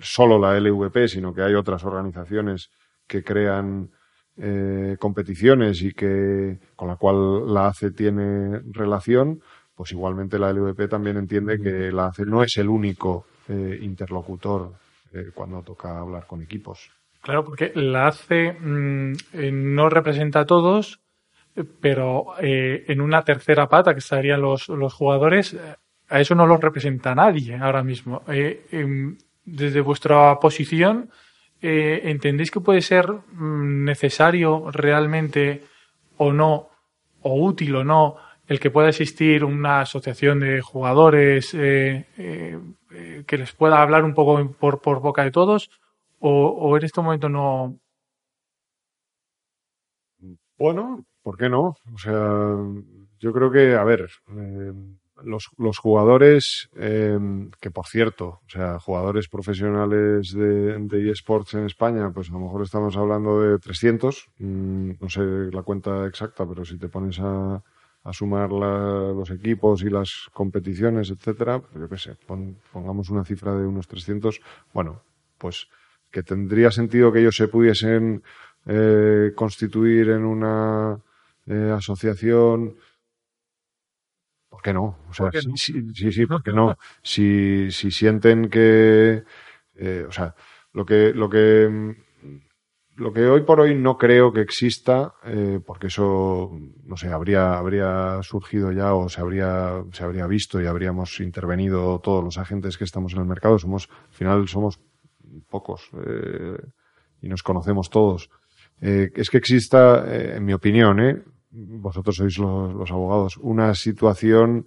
solo la LVP, sino que hay otras organizaciones que crean eh, competiciones y que con la cual la ACE tiene relación, pues igualmente la LVP también entiende que la ACE no es el único eh, interlocutor eh, cuando toca hablar con equipos. Claro, porque la ACE mmm, eh, no representa a todos, pero eh, en una tercera pata que estarían los, los jugadores, a eso no los representa nadie ahora mismo. Eh, eh, desde vuestra posición, eh, ¿entendéis que puede ser mmm, necesario realmente o no, o útil o no, el que pueda existir una asociación de jugadores eh, eh, que les pueda hablar un poco por, por boca de todos? O, en este momento no. Bueno, ¿por qué no? O sea, yo creo que, a ver, los, los, jugadores, eh, que por cierto, o sea, jugadores profesionales de, de eSports en España, pues a lo mejor estamos hablando de 300, mmm, no sé la cuenta exacta, pero si te pones a, a sumar la, los equipos y las competiciones, etcétera, pues yo qué sé, pon, pongamos una cifra de unos 300, bueno, pues que tendría sentido que ellos se pudiesen eh, constituir en una eh, asociación. ¿Por qué no? O sea, ¿Por no? Sí, sí, sí, ¿por qué no? si, si sienten que, eh, o sea, lo que, lo que, lo que hoy por hoy no creo que exista, eh, porque eso, no sé, habría, habría surgido ya o se habría, se habría visto y habríamos intervenido todos los agentes que estamos en el mercado. Somos, al final somos pocos eh, y nos conocemos todos. Eh, es que exista, eh, en mi opinión, ¿eh? Vosotros sois los, abogados, una situación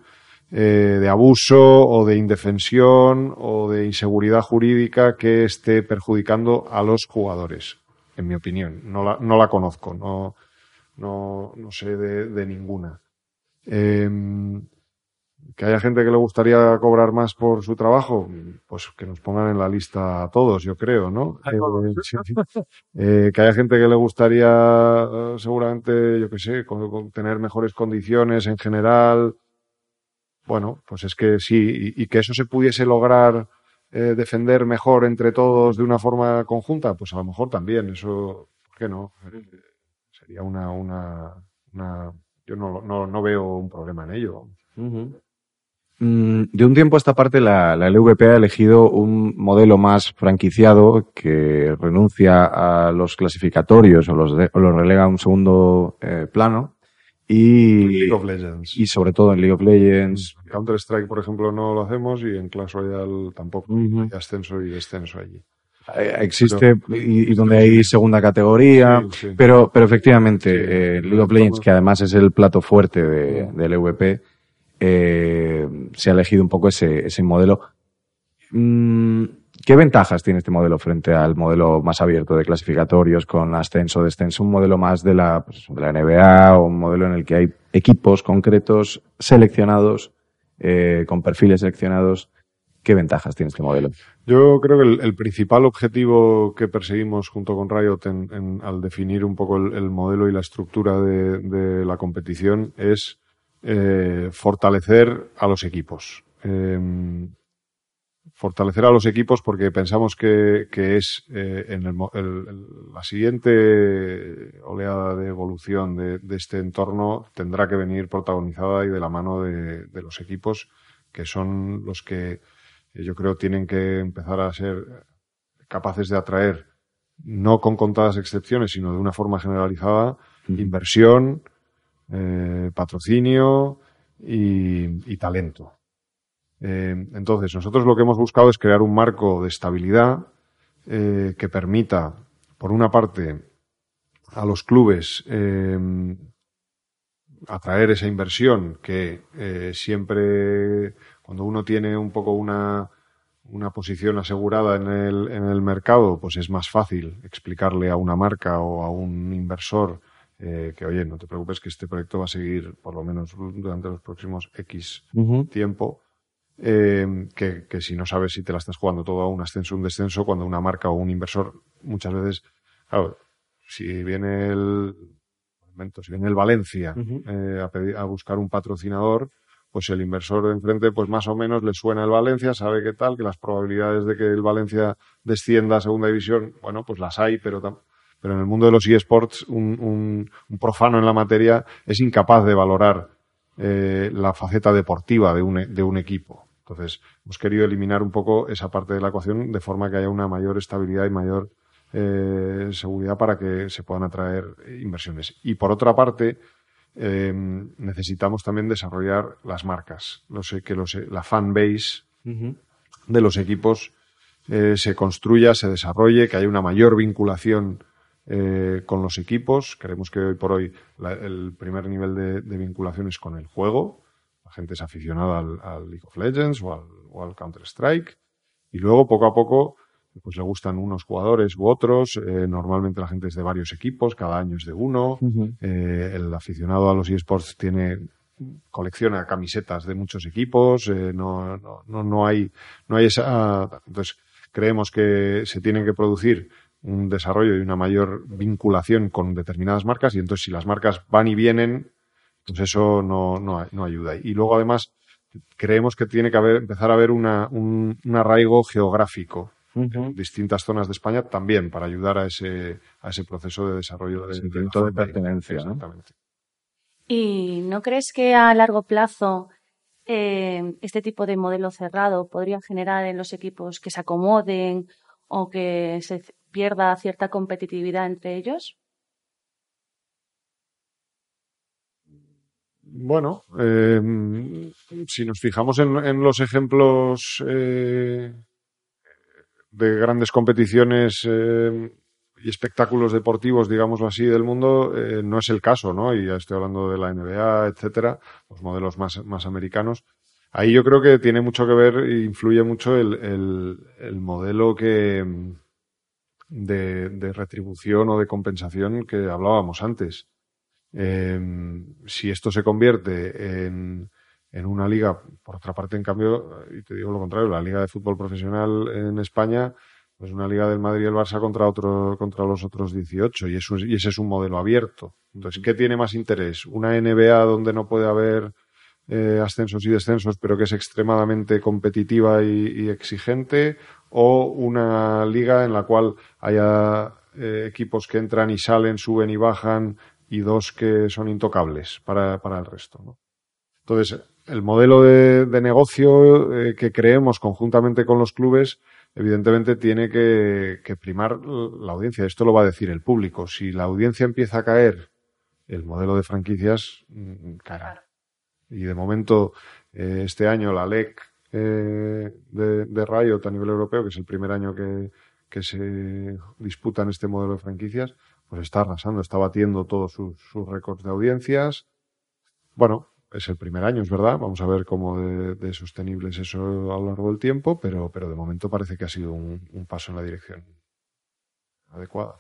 eh, de abuso o de indefensión o de inseguridad jurídica que esté perjudicando a los jugadores, en mi opinión. No la, no la conozco, no, no, no sé de, ninguna. Eh, que haya gente que le gustaría cobrar más por su trabajo, pues que nos pongan en la lista a todos, yo creo, ¿no? Eh. Eh, que haya gente que le gustaría, eh, seguramente, yo qué sé, con, con tener mejores condiciones en general. Bueno, pues es que sí, y, y que eso se pudiese lograr eh, defender mejor entre todos de una forma conjunta, pues a lo mejor también, eso, ¿por qué no? Sería una, una, una yo no, no, no veo un problema en ello. Uh -huh. Mm, de un tiempo a esta parte, la, la, LVP ha elegido un modelo más franquiciado que renuncia a los clasificatorios o los, de, o los relega a un segundo eh, plano. Y, League of Legends. y sobre todo en League of Legends. En Counter Strike, por ejemplo, no lo hacemos y en Clash Royale tampoco. Uh -huh. Hay ascenso y descenso allí. Eh, existe y, y, donde hay segunda categoría, sí, sí. pero pero efectivamente sí. eh, League of Legends, que además es el plato fuerte de, del EVP, eh, se ha elegido un poco ese, ese modelo. Mm, ¿Qué ventajas tiene este modelo frente al modelo más abierto de clasificatorios con ascenso, descenso? Un modelo más de la, pues, de la NBA o un modelo en el que hay equipos concretos seleccionados, eh, con perfiles seleccionados. ¿Qué ventajas tiene este modelo? Yo creo que el, principal objetivo que perseguimos junto con Riot al definir un poco el, modelo y la estructura de, la competición es eh, fortalecer a los equipos. Em, fortalecer a los equipos porque pensamos que, es eh, en la siguiente oleada de evolución de, este entorno tendrá que venir protagonizada y de la mano de, los equipos que son los que yo creo tienen que empezar a ser capaces de atraer no con contadas excepciones sino de una forma generalizada inversión eh, patrocinio y talento. Eh, entonces, nosotros lo que hemos buscado es crear un marco de estabilidad eh, que permita, por una parte, a los clubes eh, atraer esa inversión que siempre, cuando uno tiene un poco una, una posición asegurada en el, en el mercado, pues es más fácil explicarle a una marca o a un inversor que, oye, no te preocupes que este proyecto va a seguir por lo menos durante los próximos X tiempo eh, que, si no sabes si te la estás jugando todo a un ascenso o un descenso, cuando una marca o un inversor muchas veces, claro, si viene el, si viene el Valencia eh, a, a buscar un patrocinador, pues el inversor de enfrente, pues más o menos le suena el Valencia, sabe qué tal, que las probabilidades de que el Valencia descienda a segunda división, bueno, pues las hay, pero, pero en el mundo de los eSports, un, un, un profano en la materia es incapaz de valorar eh, la faceta deportiva de un, de un equipo. Entonces, hemos querido eliminar un poco esa parte de la ecuación de forma que haya una mayor estabilidad y mayor eh, seguridad para que se puedan atraer inversiones. Y por otra parte, em, necesitamos también desarrollar las marcas, que la fan base de los equipos eh, se construya, se desarrolle, que haya una mayor vinculación eh, con los equipos. Creemos que hoy por hoy el primer nivel de, de vinculación es con el juego la gente es aficionada al, League of Legends o al, Counter-Strike. Y luego, poco a poco, pues le gustan unos jugadores u otros. Eh, normalmente la gente es de varios equipos, cada año es de uno. Eh, el aficionado a los eSports tiene colecciona camisetas de muchos equipos. No, no, no, no, hay, no hay esa. Entonces, creemos que se tienen que producir un desarrollo y una mayor vinculación con determinadas marcas. Y entonces, si las marcas van y vienen, pues eso no, no, ayuda. Y luego, además, creemos que tiene que haber, empezar a haber una, un, arraigo geográfico en distintas zonas de España también para ayudar a ese, a ese proceso de desarrollo de, sentimiento de, pertenencia. Exactamente. ¿Y no crees que a largo plazo eh, este tipo de modelo cerrado podría generar en los equipos que se acomoden o que se pierda cierta competitividad entre ellos? Bueno, eh, si nos fijamos en, los ejemplos eh, de grandes competiciones eh, y espectáculos deportivos, digámoslo así, del mundo, no es el caso, ¿no? Y ya estoy hablando de la NBA, etcétera, los modelos más, más americanos. Ahí yo creo que tiene mucho que ver e influye mucho el, el, modelo que de, de retribución o de compensación que hablábamos antes. Em, si esto se convierte en, en, una liga, por otra parte, en cambio, y te digo lo contrario, la liga de fútbol profesional en España, pues una liga del Madrid y el Barça contra otro, contra los otros 18, y, eso, y ese es un modelo abierto. Entonces, ¿qué tiene más interés? ¿Una NBA donde no puede haber eh, ascensos y descensos, pero que es extremadamente competitiva y, exigente, o una liga en la cual haya eh, equipos que entran y salen, suben y bajan, y dos que son intocables para, para el resto. ¿no? Entonces, el modelo de, de negocio eh, que creemos conjuntamente con los clubes, evidentemente tiene que, que, primar la audiencia. Esto lo va a decir el público. Si la audiencia empieza a caer, el modelo de franquicias mm, caerá. Y de momento, eh, este año la LEC eh, de, de Riot a nivel europeo, que es el primer año que, que se disputa en este modelo de franquicias, pues está arrasando, está batiendo todos sus, récords de audiencias. Bueno, es el primer año, es verdad. Vamos a ver cómo de, sostenible es eso a lo largo del tiempo, pero, pero de momento parece que ha sido un, paso en la dirección adecuada.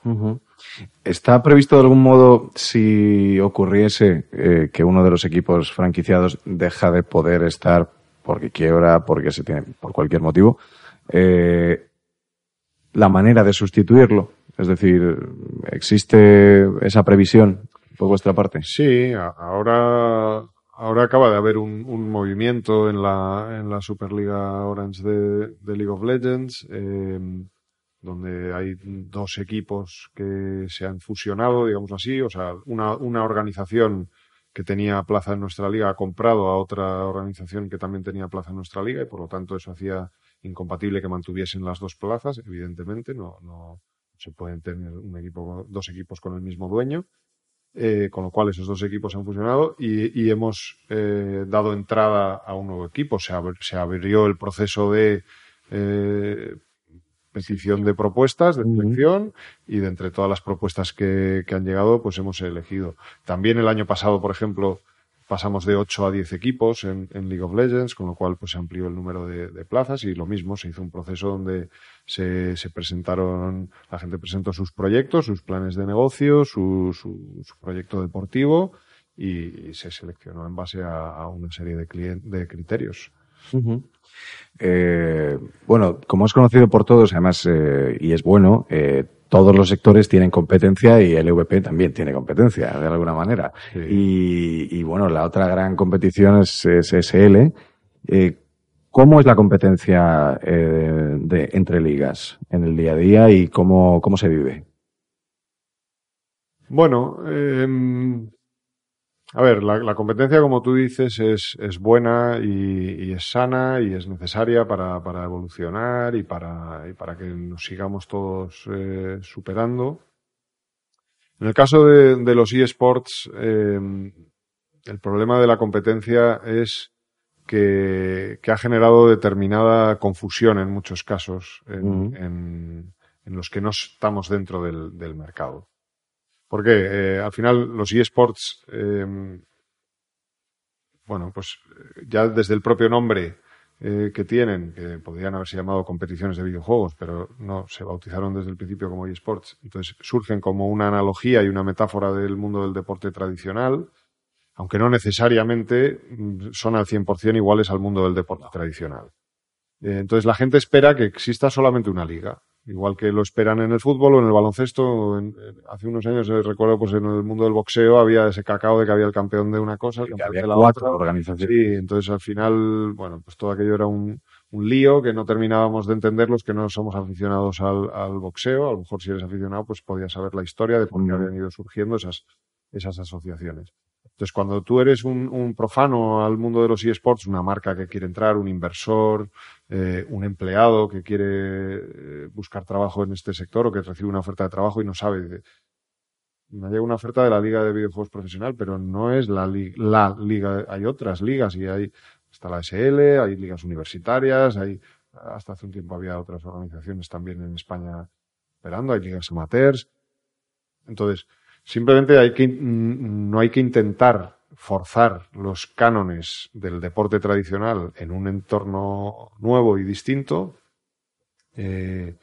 ¿Está previsto de algún modo, si ocurriese eh, que uno de los equipos franquiciados deja de poder estar porque quiebra, porque se tiene, por cualquier motivo, eh, la manera de sustituirlo? Es decir, ¿existe esa previsión por vuestra parte? Sí, ahora Ahora acaba de haber un, movimiento en la, en la Superliga Orange de, League of Legends, eh, donde hay dos equipos que se han fusionado, digamos así, o sea, una, una organización que tenía plaza en nuestra liga ha comprado a otra organización que también tenía plaza en nuestra liga y por lo tanto eso hacía incompatible que mantuviesen las dos plazas, evidentemente, no, no se pueden tener un equipo, dos equipos con el mismo dueño. Eh, con lo cual esos dos equipos han fusionado y, hemos eh, dado entrada a un nuevo equipo. Se, abrió el proceso de eh, petición de propuestas, de selección, y de entre todas las propuestas que, que, han llegado, pues hemos elegido. También el año pasado, por ejemplo, pasamos de 8 a 10 equipos en, League of Legends, con lo cual pues se amplió el número de, plazas y lo mismo, se hizo un proceso donde se, presentaron, la gente presentó sus proyectos, sus planes de negocio, su, su, proyecto deportivo y, se seleccionó en base a, una serie de, de criterios. Eh, bueno, como es conocido por todos, además, eh, y es bueno, eh, todos los sectores tienen competencia y el EVP también tiene competencia, de alguna manera. Y, bueno, la otra gran competición es, SL. ¿Cómo es la competencia de, entre ligas en el día a día y cómo, cómo se vive? Bueno, em, a ver, la, competencia, como tú dices, es, es buena y, es sana y es necesaria para, para evolucionar y para, y para que nos sigamos todos eh, superando. En el caso de, de los eSports, eh, el problema de la competencia es que, que, ha generado determinada confusión en muchos casos en, en, en los que no estamos dentro del, del mercado. Porque eh, al final los eSports, eh, bueno, pues ya desde el propio nombre eh, que tienen, que podrían haberse llamado competiciones de videojuegos, pero no, se bautizaron desde el principio como eSports. Entonces surgen como una analogía y una metáfora del mundo del deporte tradicional, aunque no necesariamente mm, son al 100% iguales al mundo del deporte tradicional. Eh, entonces la gente espera que exista solamente una liga igual que lo esperan en el fútbol o en el baloncesto. hace unos años eh, recuerdo, pues en el mundo del boxeo había ese cacao de que había el campeón de una cosa, el campeón había de la cuatro organizaciones. Sí, entonces al final, bueno, pues todo aquello era un, un lío que no terminábamos de entender los que no somos aficionados al, al, boxeo. A lo mejor si eres aficionado, pues podías saber la historia de por qué habían ido surgiendo esas, esas asociaciones. Entonces, cuando tú eres un, profano al mundo de los eSports, una marca que quiere entrar, un inversor, eh, un empleado que quiere eh, buscar trabajo en este sector o que recibe una oferta de trabajo y no sabe, me llega una oferta de la Liga de Videojuegos Profesional, pero no es la, la liga, hay otras ligas y hay, está la SL, hay ligas universitarias, hay, hasta hace un tiempo había otras organizaciones también en España esperando, hay ligas amateurs. Entonces, Simplemente hay que, no hay que intentar forzar los cánones del deporte tradicional en un entorno nuevo y distinto eh,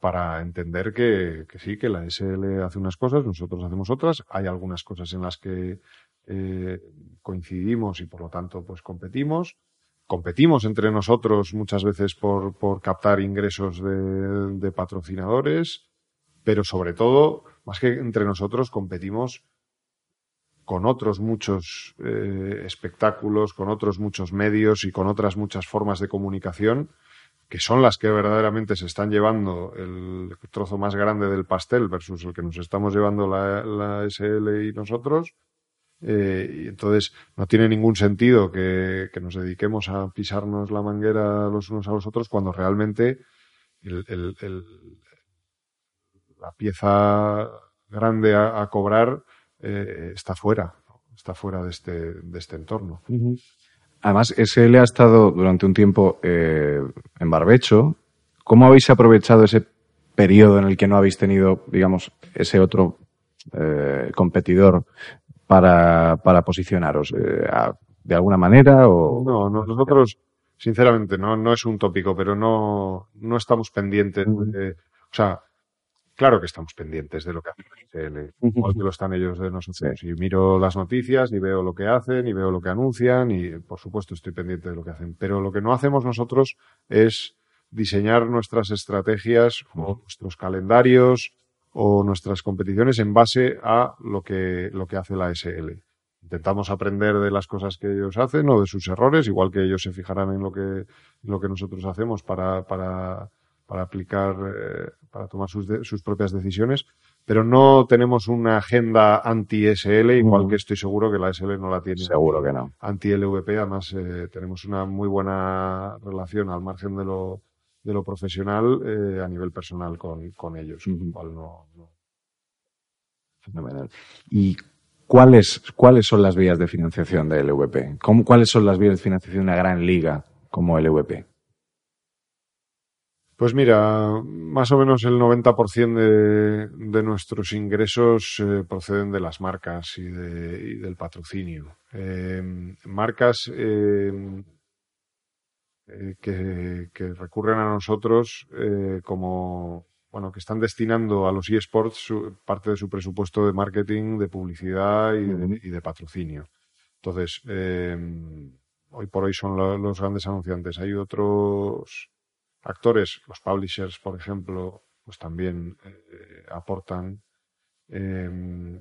para entender que, sí, que la SL hace unas cosas, nosotros hacemos otras. Hay algunas cosas en las que eh, coincidimos y por lo tanto pues competimos. Competimos entre nosotros muchas veces por, por captar ingresos de, de patrocinadores, pero sobre todo más que entre nosotros competimos con otros muchos eh, espectáculos, con otros muchos medios y con otras muchas formas de comunicación que son las que verdaderamente se están llevando el trozo más grande del pastel versus el que nos estamos llevando la, SL y nosotros. Eh, y entonces no tiene ningún sentido que, nos dediquemos a pisarnos la manguera los unos a los otros cuando realmente el, la pieza grande a, cobrar eh, está fuera, está fuera de este, de este entorno. Además, SL ha estado durante un tiempo eh, en barbecho. ¿Cómo habéis aprovechado ese periodo en el que no habéis tenido, digamos, ese otro eh, competidor para, para posicionaros? de alguna manera? O... No, no, nosotros, sinceramente, no, no es un tópico, pero no, no estamos pendientes de, o sea, claro que estamos pendientes de lo que hacen igual que lo están ellos de nosotros. Y miro las noticias y veo lo que hacen y veo lo que anuncian y, por supuesto, estoy pendiente de lo que hacen. Pero lo que no hacemos nosotros es diseñar nuestras estrategias o nuestros calendarios o nuestras competiciones en base a lo que, lo que hace la SL. Intentamos aprender de las cosas que ellos hacen o de sus errores, igual que ellos se fijarán en lo que, lo que nosotros hacemos para, para, para aplicar, eh, para tomar sus, de- sus propias decisiones. Pero no tenemos una agenda anti-SL, igual que estoy seguro que la SL no la tiene Seguro que no. anti-LVP. Además, eh, tenemos una muy buena relación al margen de lo, de lo profesional eh, a nivel personal con, con ellos. cual no- no. Fenomenal. ¿Y cuáles, cuáles son las vías de financiación de LVP? ¿Cómo- ¿Cuáles son las vías de financiación de una gran liga como LVP? Pues mira, más o menos el 90% de, de nuestros ingresos eh, proceden de las marcas y, de- y del patrocinio. Eh, marcas eh, que, que recurren a nosotros como, bueno, que están destinando a los eSports su- parte de su presupuesto de marketing, de publicidad y de, y de patrocinio. Entonces, hoy por hoy son lo- los grandes anunciantes. Hay otros actores, los publishers, por ejemplo, pues también eh, aportan eh,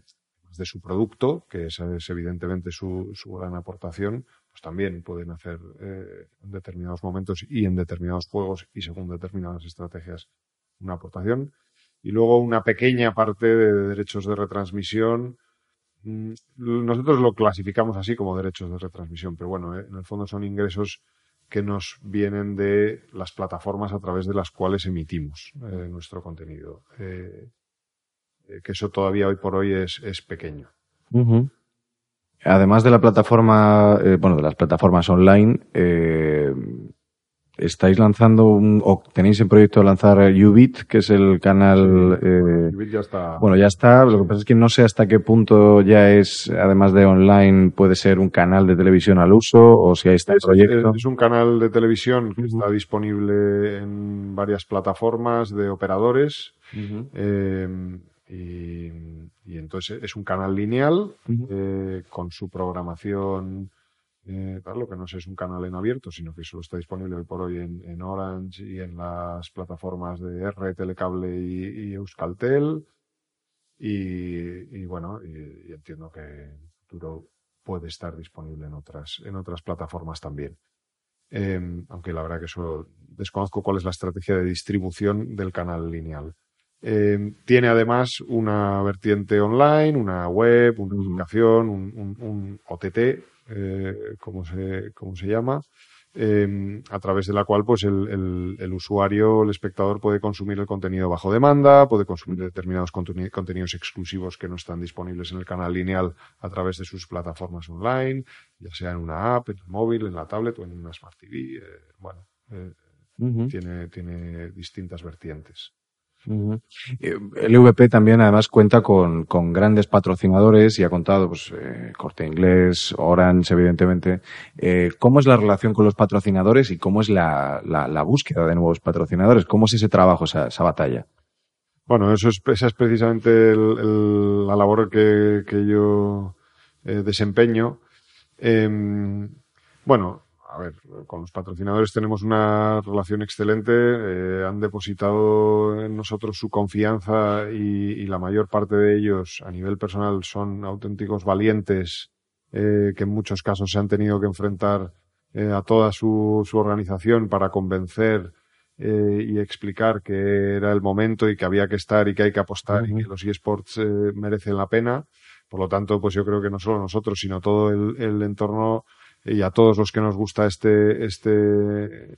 de su producto, que esa es evidentemente su, su gran aportación, pues también pueden hacer eh, en determinados momentos y en determinados juegos y según determinadas estrategias una aportación. Y luego una pequeña parte de derechos de retransmisión. Mm, Nosotros lo clasificamos así como derechos de retransmisión, pero bueno, eh, en el fondo son ingresos que nos vienen de las plataformas a través de las cuales emitimos eh, nuestro contenido. Eh, eh, que eso todavía hoy por hoy es, pequeño. Además de la plataforma, bueno, de las plataformas online, estáis lanzando un, o tenéis en proyecto lanzar Ubit, que es el canal, eh, Ubit ya está. bueno, ya está. Lo que pasa es que no sé hasta qué punto ya es, además de online, puede ser un canal de televisión al uso o si ahí está el Es, proyecto. es un canal de televisión que está disponible en varias plataformas de operadores eh, y, y entonces es un canal lineal eh, con su programación. Eh, lo que no es, es un canal en abierto, sino que solo está disponible hoy por hoy en, en Orange y en las plataformas de R, Telecable y, y Euskaltel. Y, y bueno, y, y entiendo que en el futuro puede estar disponible en otras, en otras plataformas también. Eh, aunque la verdad que eso desconozco cuál es la estrategia de distribución del canal lineal. Eh, tiene además una vertiente online, una web, una aplicación, un, un- un OTT, eh, como, se, como se llama, eh, a través de la cual pues el, el- el usuario, el espectador puede consumir el contenido bajo demanda, puede consumir determinados conteni- contenidos exclusivos que no están disponibles en el canal lineal a través de sus plataformas online, ya sea en una app, en el móvil, en la tablet o en una Smart TV. eh, bueno, eh, tiene, tiene distintas vertientes. Eh, El VP también además cuenta con, con grandes patrocinadores y ha contado pues eh, Corte Inglés, Orange, evidentemente. Eh, ¿Cómo es la relación con los patrocinadores y cómo es la, la- la búsqueda de nuevos patrocinadores? ¿Cómo es ese trabajo, esa, esa batalla? Bueno, eso es, esa es precisamente el- el- la labor que, que yo eh, desempeño. Em, bueno, a ver, con los patrocinadores tenemos una relación excelente. eh, han depositado en nosotros su confianza y, y la mayor parte de ellos, a nivel personal, son auténticos valientes eh, que en muchos casos se han tenido que enfrentar eh, a toda su, su organización para convencer y explicar que era el momento y que había que estar y que hay que apostar y que los eSports merecen la pena. Por lo tanto, pues yo creo que no solo nosotros, sino todo el, el entorno y a todos los que nos gusta este, este,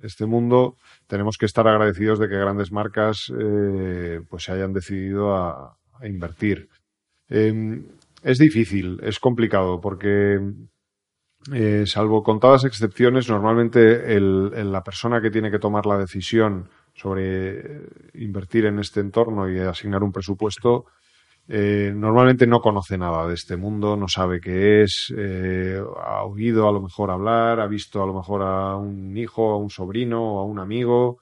este mundo, tenemos que estar agradecidos de que grandes marcas eh, pues se hayan decidido a, invertir. Eh, es difícil, es complicado, porque eh, salvo contadas excepciones, normalmente el- la persona que tiene que tomar la decisión sobre eh, invertir en este entorno y asignar un presupuesto eh, normalmente no conoce nada de este mundo, no sabe qué es, eh, ha oído a lo mejor hablar, ha visto a lo mejor a un hijo, a un sobrino o a un amigo,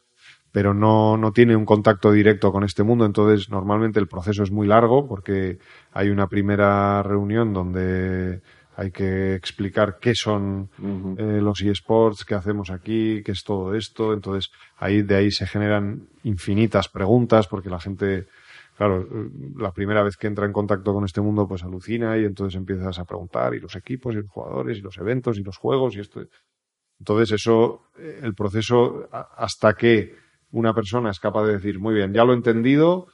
pero no, no tiene un contacto directo con este mundo. Entonces, normalmente el proceso es muy largo porque hay una primera reunión donde hay que explicar qué son eh, los eSports, qué hacemos aquí, qué es todo esto. Entonces, ahí de ahí se generan infinitas preguntas porque la gente claro, la primera vez que entra en contacto con este mundo, pues alucina y entonces empiezas a preguntar, y los equipos, y los jugadores, y los eventos, y los juegos, y esto. Entonces, eso, eh, el proceso, hasta que una persona es capaz de decir, muy bien, ya lo he entendido,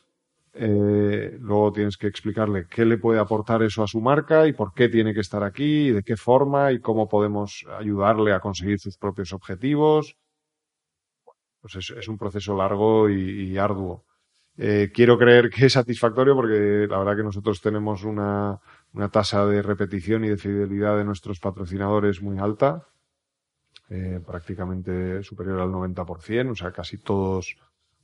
eh, luego tienes que explicarle qué le puede aportar eso a su marca y por qué tiene que estar aquí, y de qué forma, y cómo podemos ayudarle a conseguir sus propios objetivos. Pues es, un proceso largo y arduo. Eh, quiero creer que es satisfactorio porque la verdad que nosotros tenemos una, una tasa de repetición y de fidelidad de nuestros patrocinadores muy alta, eh, prácticamente superior al 90%, o sea, casi todos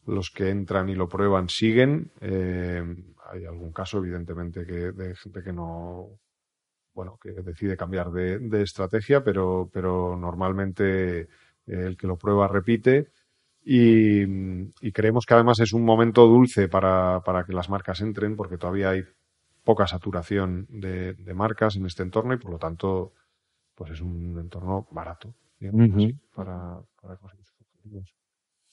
los que entran y lo prueban siguen. Eh, hay algún caso, evidentemente, que de gente que no, bueno, que decide cambiar de, de estrategia, pero, pero normalmente el que lo prueba repite. Y, creemos que además es un momento dulce para, para, que las marcas entren, porque todavía hay poca saturación de, marcas en este entorno y por lo tanto, pues es un entorno barato, para, para conseguir sus objetivos.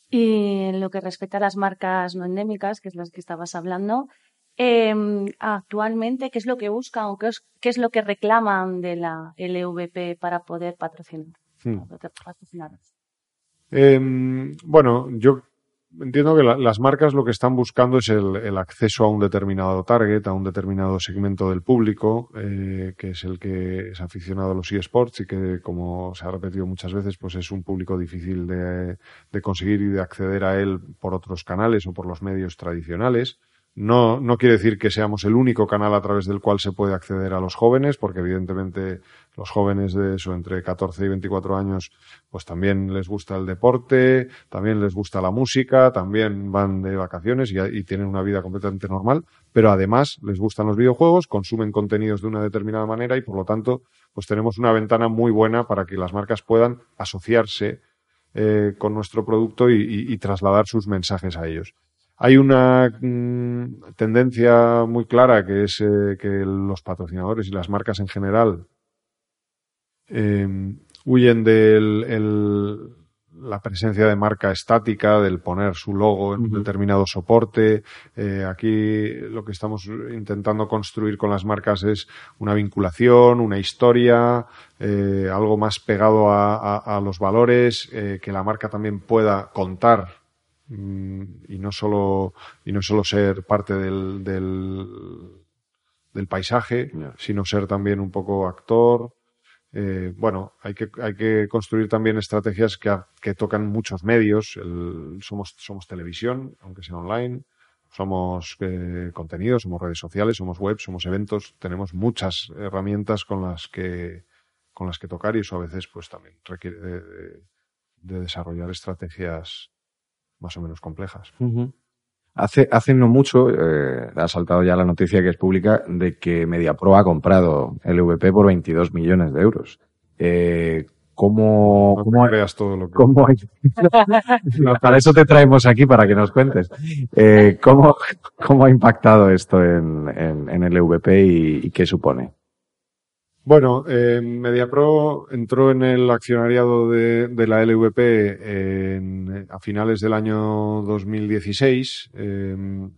Y en lo que respecta a las marcas no endémicas, que es las que estabas hablando, em, actualmente, ¿qué es lo que buscan o qué es, qué es, lo que reclaman de la LVP para poder patrocinar? Hmm. patrocinar? Eh, bueno, yo entiendo que las marcas lo que están buscando es el, acceso a un determinado target, a un determinado segmento del público, eh, que es el que es aficionado a los eSports y que, como se ha repetido muchas veces, pues es un público difícil de, de conseguir y de acceder a él por otros canales o por los medios tradicionales. No, no quiere decir que seamos el único canal a través del cual se puede acceder a los jóvenes, porque evidentemente los jóvenes de eso, entre 14 y 24 años, pues también les gusta el deporte, también les gusta la música, también van de vacaciones y, tienen una vida completamente normal, pero además les gustan los videojuegos, consumen contenidos de una determinada manera y por lo tanto, pues tenemos una ventana muy buena para que las marcas puedan asociarse eh, con nuestro producto y trasladar sus mensajes a ellos. Hay una mm, tendencia muy clara que es eh, que los patrocinadores y las marcas en general em, huyen de la presencia de marca estática, del poner su logo en un determinado soporte. Eh, aquí lo que estamos intentando construir con las marcas es una vinculación, una historia, eh, algo más pegado a los valores, que la marca también pueda contar Mm, y no solo y no solo ser parte del, del, paisaje, sino ser también un poco actor. Eh, bueno, hay que, hay que construir también estrategias que, tocan muchos medios. somos, somos televisión, aunque sea online. Somos eh, contenidos, somos redes sociales, somos web, somos eventos. Tenemos muchas herramientas con las que, con las que tocar y eso a veces pues también requiere de desarrollar estrategias más o menos complejas. Hace, hace no mucho, eh, ha saltado ya la noticia que es pública de que MediaPro ha comprado LVP por 22 millones de euros. Eh, ¿Cómo, no cómo, creas todo lo que... ¿cómo para eso te traemos aquí, para que nos cuentes. Eh, ¿cómo, ¿Cómo ha impactado esto en, en, en LVP y, y qué supone? Bueno, eh, MediaPro entró en el accionariado de, la LVP a finales del año 2016, em,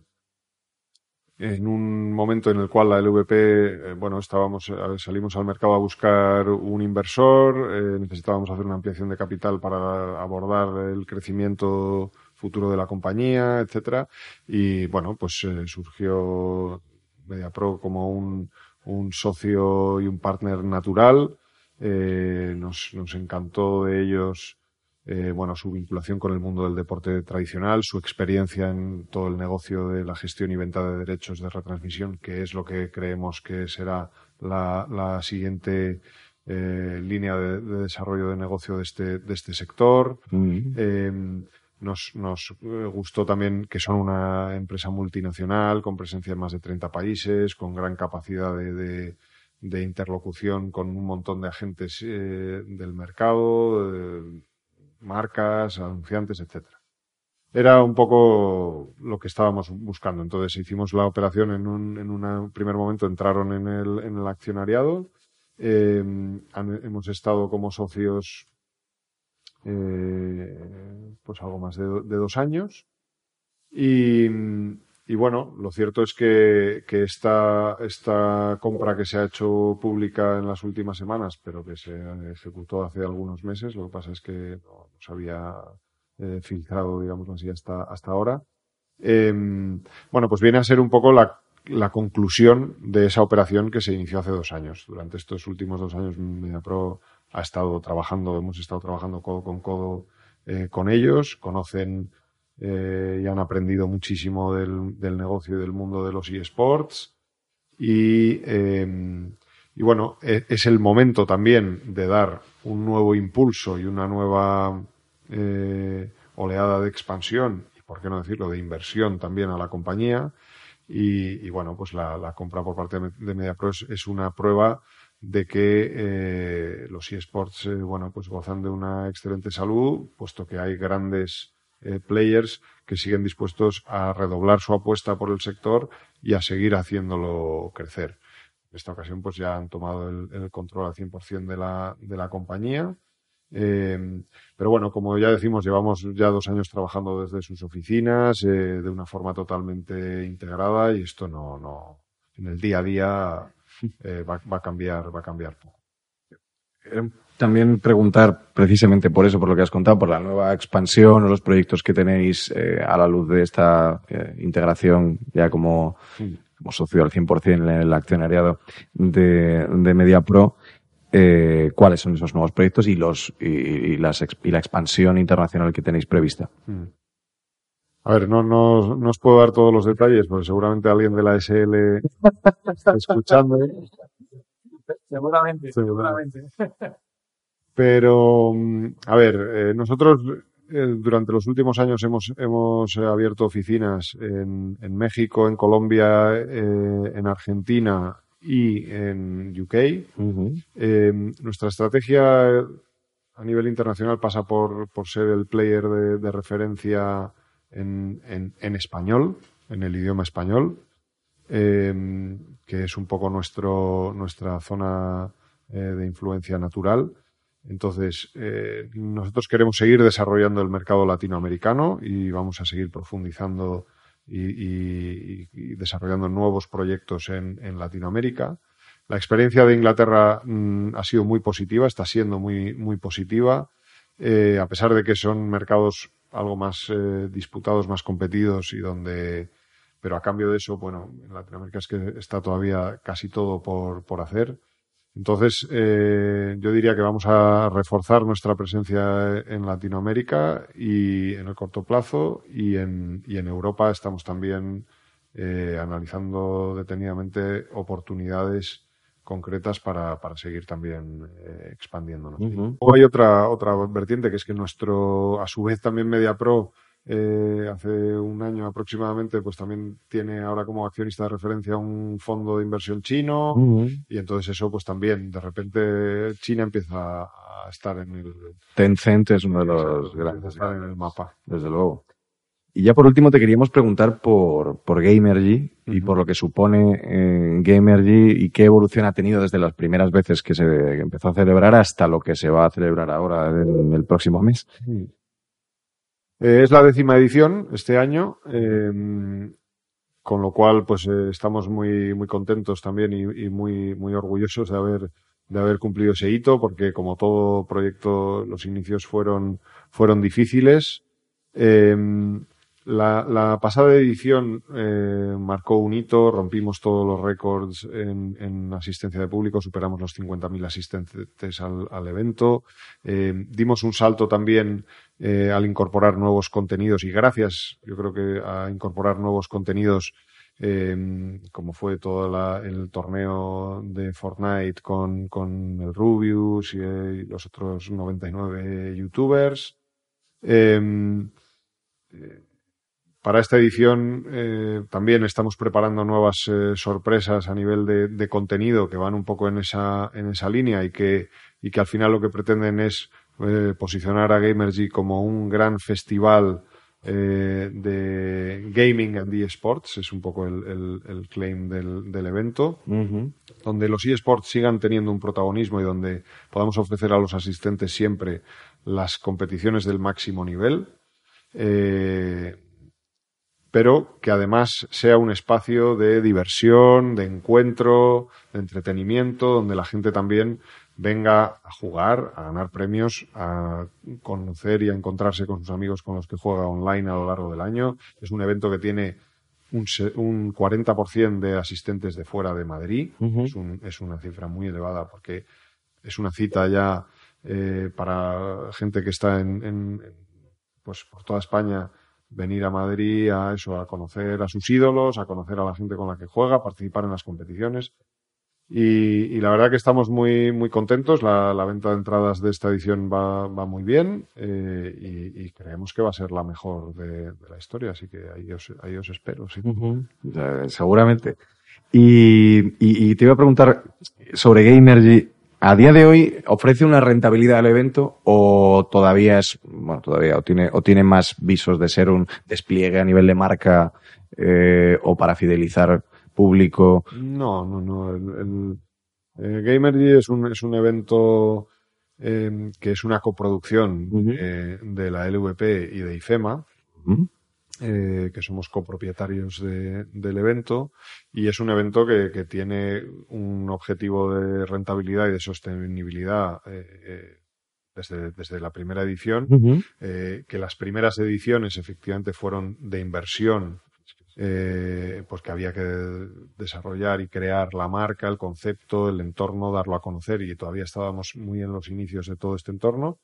en un momento en el cual la LVP, eh, bueno, estábamos, salimos al mercado a buscar un inversor, eh, necesitábamos hacer una ampliación de capital para abordar el crecimiento futuro de la compañía, etcétera, y bueno, pues surgió MediaPro como un un socio y un partner natural. Eh, nos, nos, encantó de ellos eh, bueno, su vinculación con el mundo del deporte tradicional, su experiencia en todo el negocio de la gestión y venta de derechos de retransmisión, que es lo que creemos que será la, la siguiente eh, línea de, desarrollo de negocio de este, de este sector. Mm. Nos, nos eh, gustó también que son una empresa multinacional con presencia en más de 30 países, con gran capacidad de, de, interlocución con un montón de agentes eh, del mercado, marcas, anunciantes, etcétera. Era un poco lo que estábamos buscando. Entonces hicimos la operación en un, en un primer momento, entraron en el, en el accionariado. Eh, hemos estado como socios eh, pues algo más de, dos años. Y, bueno, lo cierto es que, que esta, esta, compra que se ha hecho pública en las últimas semanas, pero que se ejecutó hace algunos meses, lo que pasa es que no, se había eh, filtrado, digamos así, hasta, hasta ahora. Em, bueno, pues viene a ser un poco la, la, conclusión de esa operación que se inició hace dos años. Durante estos últimos dos años, MediaPro ha estado trabajando, hemos estado trabajando codo con codo eh, con ellos, conocen eh, y han aprendido muchísimo del, del, negocio y del mundo de los eSports. Y, eh, y bueno, e, es el momento también de dar un nuevo impulso y una nueva oleada de expansión y, por qué no decirlo, de inversión también a la compañía. Y, y bueno, pues la, la, compra por parte de MediaPro es, es una prueba de que eh, los eSports eh, bueno, pues gozan de una excelente salud, puesto que hay grandes eh, players que siguen dispuestos a redoblar su apuesta por el sector y a seguir haciéndolo crecer. En esta ocasión, pues ya han tomado el, control al 100% de la, de la compañía. pero bueno, como ya decimos, llevamos ya dos años trabajando desde sus oficinas de una forma totalmente integrada y esto no, no, en el día a día eh, va, a cambiar, va a cambiar También preguntar precisamente por eso, por lo que has contado, por la nueva expansión o los proyectos que tenéis eh, a la luz de esta eh, integración ya como, como socio al 100% en el accionariado de, de MediaPro. Eh, cuáles son esos nuevos proyectos y los y, las, y la expansión internacional que tenéis prevista. Mm. A ver, no, no, no os puedo dar todos los detalles, porque seguramente alguien de la SL está escuchando. Seguramente, seguramente. Pero, mm, a ver, eh, nosotros eh, durante los últimos años hemos, hemos abierto oficinas en, en México, en Colombia, eh, en Argentina y en UK. nuestra estrategia a nivel internacional pasa por, por ser el player de, de referencia en, español, en el idioma español, em, que es un poco nuestro, nuestra zona eh, de influencia natural. Entonces, eh, nosotros queremos seguir desarrollando el mercado latinoamericano y vamos a seguir profundizando y, desarrollando nuevos proyectos en, en, Latinoamérica. La experiencia de Inglaterra mm, ha sido muy positiva, está siendo muy, muy positiva, eh, a pesar de que son mercados algo más eh, disputados, más competidos y donde, pero a cambio de eso, bueno, en Latinoamérica es que está todavía casi todo por, por hacer. Entonces, eh, yo diría que vamos a reforzar nuestra presencia en Latinoamérica y en el corto plazo y en, y en Europa estamos también eh, analizando detenidamente oportunidades concretas para, para seguir también eh, expandiéndonos. Luego hay otra, otra vertiente que es que nuestro, a su vez también MediaPro, eh, hace un año aproximadamente, pues también tiene ahora como accionista de referencia un fondo de inversión chino y entonces eso pues también de repente China empieza a estar en el... Tencent es uno de los grandes. Estar en el mapa. Desde luego. Y ya por último te queríamos preguntar por, por Gamergy y por lo que supone eh, Gamergy y qué evolución ha tenido desde las primeras veces que se empezó a celebrar hasta lo que se va a celebrar ahora en el próximo mes. Eh, es la décima edición este año, em, con lo cual pues eh, estamos muy, muy contentos también y, y, muy, muy orgullosos de haber, de haber cumplido ese hito porque como todo proyecto los inicios fueron, fueron difíciles. Eh, la, la, pasada edición eh, marcó un hito, rompimos todos los récords en, en, asistencia de público, superamos los 50.000 asistentes al, al evento, eh, dimos un salto también eh, al incorporar nuevos contenidos y gracias, yo creo que a incorporar nuevos contenidos, eh, como fue todo la, el torneo de Fortnite con, con el Rubius y, y los otros 99 youtubers. Eh, para esta edición eh, también estamos preparando nuevas eh, sorpresas a nivel de, de, contenido que van un poco en esa, en esa línea y que, y que al final lo que pretenden es eh, posicionar a Gamergy como un gran festival de gaming and eSports, es un poco el, el, el claim del, del evento, donde los eSports sigan teniendo un protagonismo y donde podamos ofrecer a los asistentes siempre las competiciones del máximo nivel. Eh, pero que además sea un espacio de diversión, de encuentro, de entretenimiento, donde la gente también venga a jugar, a ganar premios, a conocer y a encontrarse con sus amigos con los que juega online a lo largo del año. Es un evento que tiene un, se- un 40% de asistentes de fuera de Madrid. Es, un- es una cifra muy elevada porque es una cita ya eh, para gente que está en, en- en, pues por toda España venir a Madrid a eso, a conocer a sus ídolos, a conocer a la gente con la que juega, participar en las competiciones. Y, y la verdad que estamos muy, muy contentos. La, la venta de entradas de esta edición va, va muy bien eh, y, y creemos que va a ser la mejor de, de la historia. Así que ahí os, ahí os espero. sí. Eh, seguramente. Y- y te iba a preguntar sobre Gamergy. ¿A día de hoy ofrece una rentabilidad al evento o todavía es, bueno, todavía, o tiene, o tiene más visos de ser un despliegue a nivel de marca eh, o para fidelizar público? No, no, no. El, el, Gamergy es un, es un evento eh, que es una coproducción eh, de la LVP y de IFEMA. Eh, que somos copropietarios de- del evento y es un evento que, que tiene un objetivo de rentabilidad y de sostenibilidad eh, eh, desde, desde la primera edición, eh, que las primeras ediciones efectivamente fueron de inversión, eh, pues que había que desarrollar y crear la marca, el concepto, el entorno, darlo a conocer y todavía estábamos muy en los inicios de todo este entorno,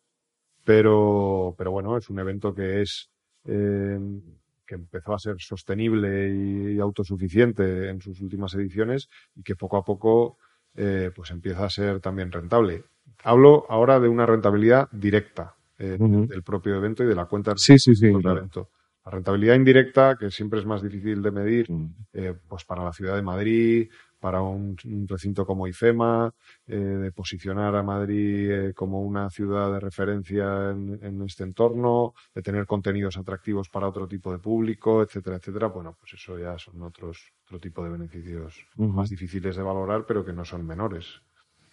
pero, pero bueno, es un evento que es eh, que empezó a ser sostenible y autosuficiente en sus últimas ediciones y que poco a poco eh, pues empieza a ser también rentable. Hablo ahora de una rentabilidad directa eh, del propio evento y de la cuenta Sí, sí, sí. del propio evento. La rentabilidad indirecta, que siempre es más difícil de medir, eh, pues para la ciudad de Madrid, para un, un recinto como IFEMA, eh, de posicionar a Madrid eh, como una ciudad de referencia en, en este entorno, de tener contenidos atractivos para otro tipo de público, etcétera, etcétera. Bueno, pues eso ya son otros otro tipo de beneficios más difíciles de valorar, pero que no son menores.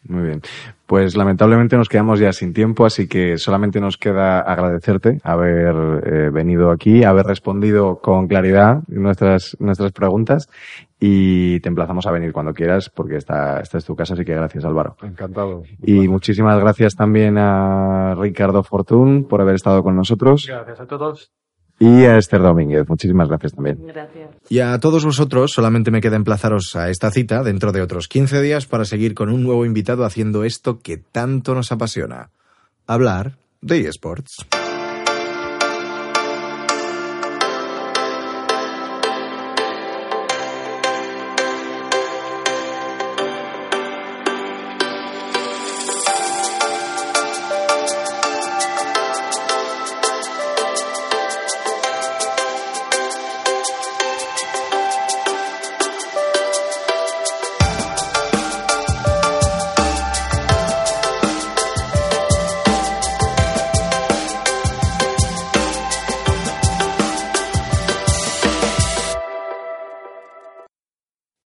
Muy bien. Pues lamentablemente nos quedamos ya sin tiempo, así que solamente nos queda agradecerte haber eh, venido aquí, haber respondido con claridad nuestras, nuestras preguntas y te emplazamos a venir cuando quieras porque esta, esta es tu casa, así que gracias Álvaro. Encantado. Y muchísimas gracias también a Ricardo Fortún por haber estado con nosotros Gracias a todos. Y a Esther Domínguez. Muchísimas gracias también. Gracias. Y a todos vosotros solamente me queda emplazaros a esta cita dentro de otros 15 días para seguir con un nuevo invitado haciendo esto que tanto nos apasiona. Hablar de eSports.